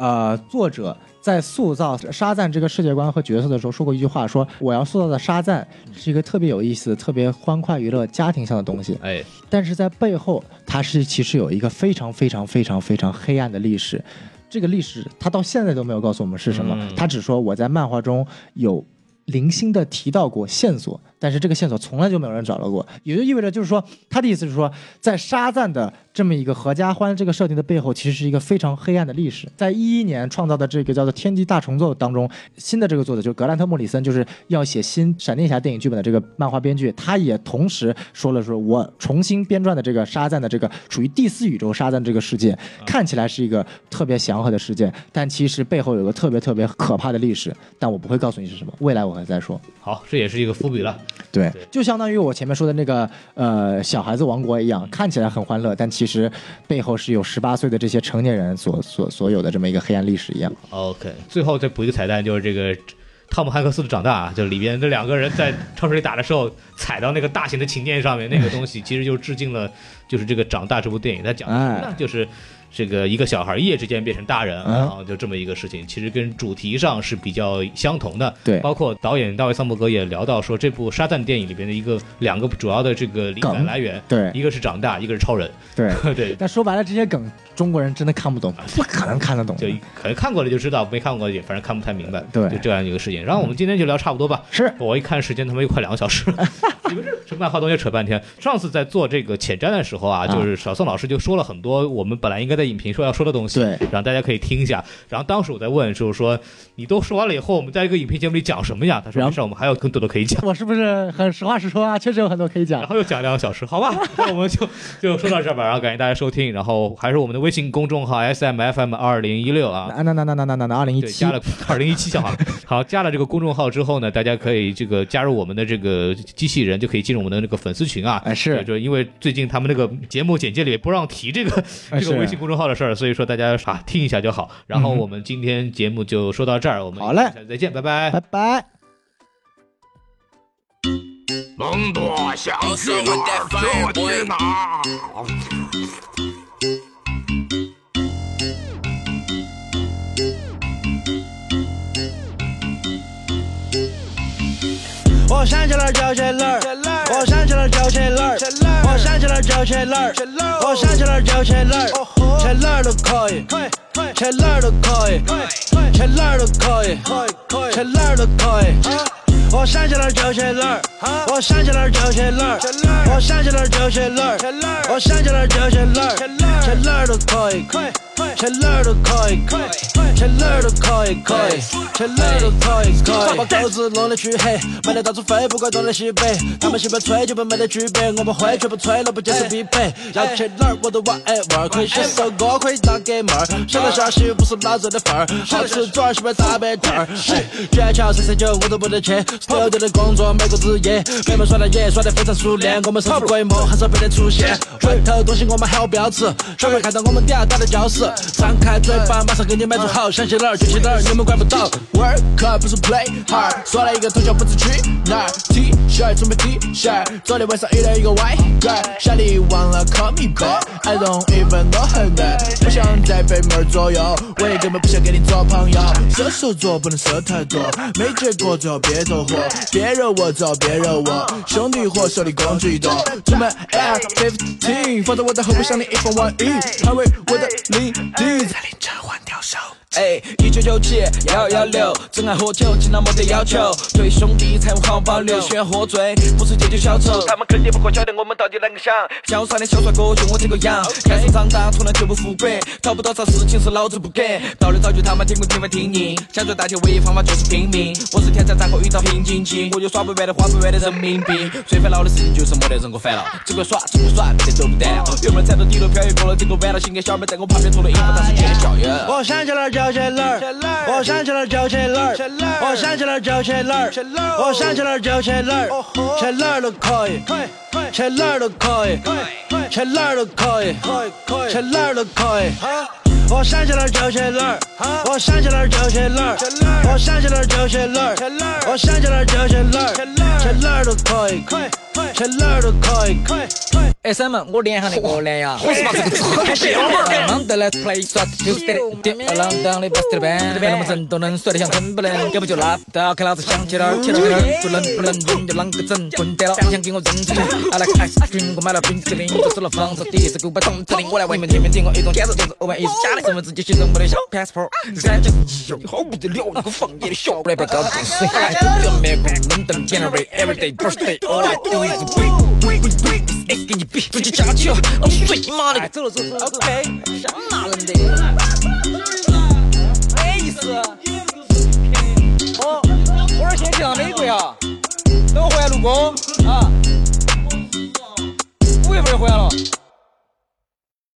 呃，作者在塑造沙赞这个世界观和角色的时候说过一句话，说我要塑造的沙赞是一个特别有意思、特别欢快娱乐、家庭向的东西。哎，但是在背后，它是其实有一个非常非常非常非常黑暗的历史。这个历史，他到现在都没有告诉我们是什么，嗯他只说我在漫画中有零星的提到过线索，但是这个线索从来就没有人找到过，也就意味着就是说，他的意思是说，在沙赞的这么一个合家欢这个设定的背后，其实是一个非常黑暗的历史。在一一年创造的这个叫做《天际大重奏》当中，新的这个作者就是格兰特·莫里森，就是要写新闪电侠电影剧本的这个漫画编剧，他也同时说了说，我重新编撰的这个沙赞的这个属于第四宇宙沙赞这个世界，看起来是一个特别祥和的世界，但其实背后有个特别特别可怕的历史，但我不会告诉你是什么，未来我会再说。好，这也是一个伏笔了。对，就相当于我前面说的那个呃小孩子王国一样，看起来很欢乐，但其实背后是有十八岁的这些成年人所所所有的这么一个黑暗历史一样。OK，最后再补一个彩蛋，就是这个汤姆汉克斯的长大啊，就里边这两个人在超市里打的时候，踩到那个大型的琴键上面，那个东西其实就致敬了，就是这个《长大》这部电影，它讲的什么呢？就是。这个一个小孩一夜之间变成大人，嗯然后就这么一个事情，其实跟主题上是比较相同的。对包括导演大卫桑伯格也聊到说，这部沙赞电影里边的一个两个主要的这个灵感来源，对一个是长大，一个是超人。对，对，但说白了，这些梗中国人真的看不懂，不可能看得懂。就可能看过了就知道，没看过也反正看不太明白。对就这样一个事情。然后我们今天就聊差不多吧。是我一看时间，他妈又快两个小时了。你们这这漫画东西扯半天。上次在做这个前瞻的时候啊，啊就是小宋老师就说了很多我们本来应该在影评说要说的东西，然后大家可以听一下。然后当时我在问，就是说你都说完了以后，我们在一个影评节目里讲什么呀？他说：“没事我们还有更多的可以讲。”我是不是很实话实说啊？确实有很多可以讲。然后又讲两个小时，好吧？那我们就就说到这儿吧。然后感谢大家收听。然后还是我们的微信公众号 S M F M 二零一六啊。啊，那那那那那那二零一七加了二零一七就好了。好，加了这个公众号之后呢，大家可以这个加入我们的这个机器人，就可以进入我们的那个粉丝群啊。哎，是，就因为最近他们那个节目简介里不让提这个这个微信公。众号的事儿，所以说大家啊听一下就好。然后我们今天节目就说到这儿，我们好嘞下次再见，拜拜。拜拜。想去哪儿就去哪儿。我想起了周杰伦，我想起了周杰伦，我想起了周杰伦，我想起了周杰伦，切去哪都可以去哪都可以去哪都可以去哪都可以我想去哪儿就去哪儿我想去哪儿就去哪儿我想去哪儿就去哪儿我想去哪儿就去哪儿去哪儿儿儿都可以切哪儿都可以，去哪儿都可以，可以，去哪儿都可以，可以。把狗子弄得黢黑，满地到处飞，不管东南西北，他们喜欢吹就不没得区别，我们会绝不吹了，不接受匹配。要去哪儿我都 whatever，可以写首歌，可以当给妹儿，想到下戏不是老子的份儿，好吃转儿喜欢打板凳儿，哎，卷桥三三九我都不得去，studio 的工作每个日夜，妹们耍的野耍的非常熟练，我们神出鬼没，很少被人出现，回头东西我们还有标志，小妹看到我们底下打的礁石，张开嘴巴马上给你满足好，想去哪儿就去哪儿，你们管不到。Work hard 不是 play hard，耍了一个通宵不知去哪儿，T 恤准备 T 恤，昨天晚上遇到一个歪 girl，下里忘了 call me back，I don't even know her name，不想再被妹儿左右，我也根本不想跟你做朋友，射手座不能射太多，没结果最后别走火，别惹我最后别惹我，兄弟伙手里工具多，准备 Air fifteen，放在我的后备箱里一分万一，捍卫我的领地，在凌晨换掉手。哎，一九九七幺幺六，真爱喝酒，勤劳没得要求，对兄弟财务好保留，喜欢喝醉，不是借酒消愁。他们肯定不会晓得我们到底啷个想。小帅的小帅哥就我这个样，看书长大，从来就不富贵，找不到啥事情是老子不给。道理早就他妈听过听没听腻，想赚大钱唯一方法就是拼命。我是天才，咋个遇到瓶颈期，我有耍不完的花不完的人民币。最烦恼的事情就是没得人给我烦了，只管耍，只管耍，别走不得了。原本踩到底楼飘逸过了这个弯了，心给小妹在我旁边做了应付，她是姐的笑。我想起了儿就去哪儿，我想起哪儿就去哪儿，我想起哪儿就去哪儿，我想起哪儿就去哪儿，去哪儿都可以，去哪儿都可以，去哪儿都可以，去哪儿都可以。我想起哪儿就去哪儿，我想起哪儿就去哪儿，我想起哪儿就去哪儿，我想起哪儿就去哪儿，去哪儿都可以，去哪儿都可以。哎，三门，我连上那个蓝牙，我是把这个字看写了嘛。忙得来 play 耍就是的，点二郎当的 boss 的班，那么人都能甩得像真不能，要不就拉倒，看老子想起哪儿去哪儿，不能不能人就啷个整，混蛋了，想给我扔出去。I like ice cream，我买了冰淇淋，做出了房子，第一次购买冻淇淋，我来问你们听没听过一种简直就是偶万一是假的，身份证记成没得小 passport，三角一你好不得了，那个放野的小不来白搞进水，还是要美国伦敦 January，everyday birthday，all I do is wait wait wait，哎，给你比，直接加起，哦，水妈的，走了走了，OK，想骂人的，没意思。哦，我这先去趟美国呀，等我回来录工啊，五月份就回来了。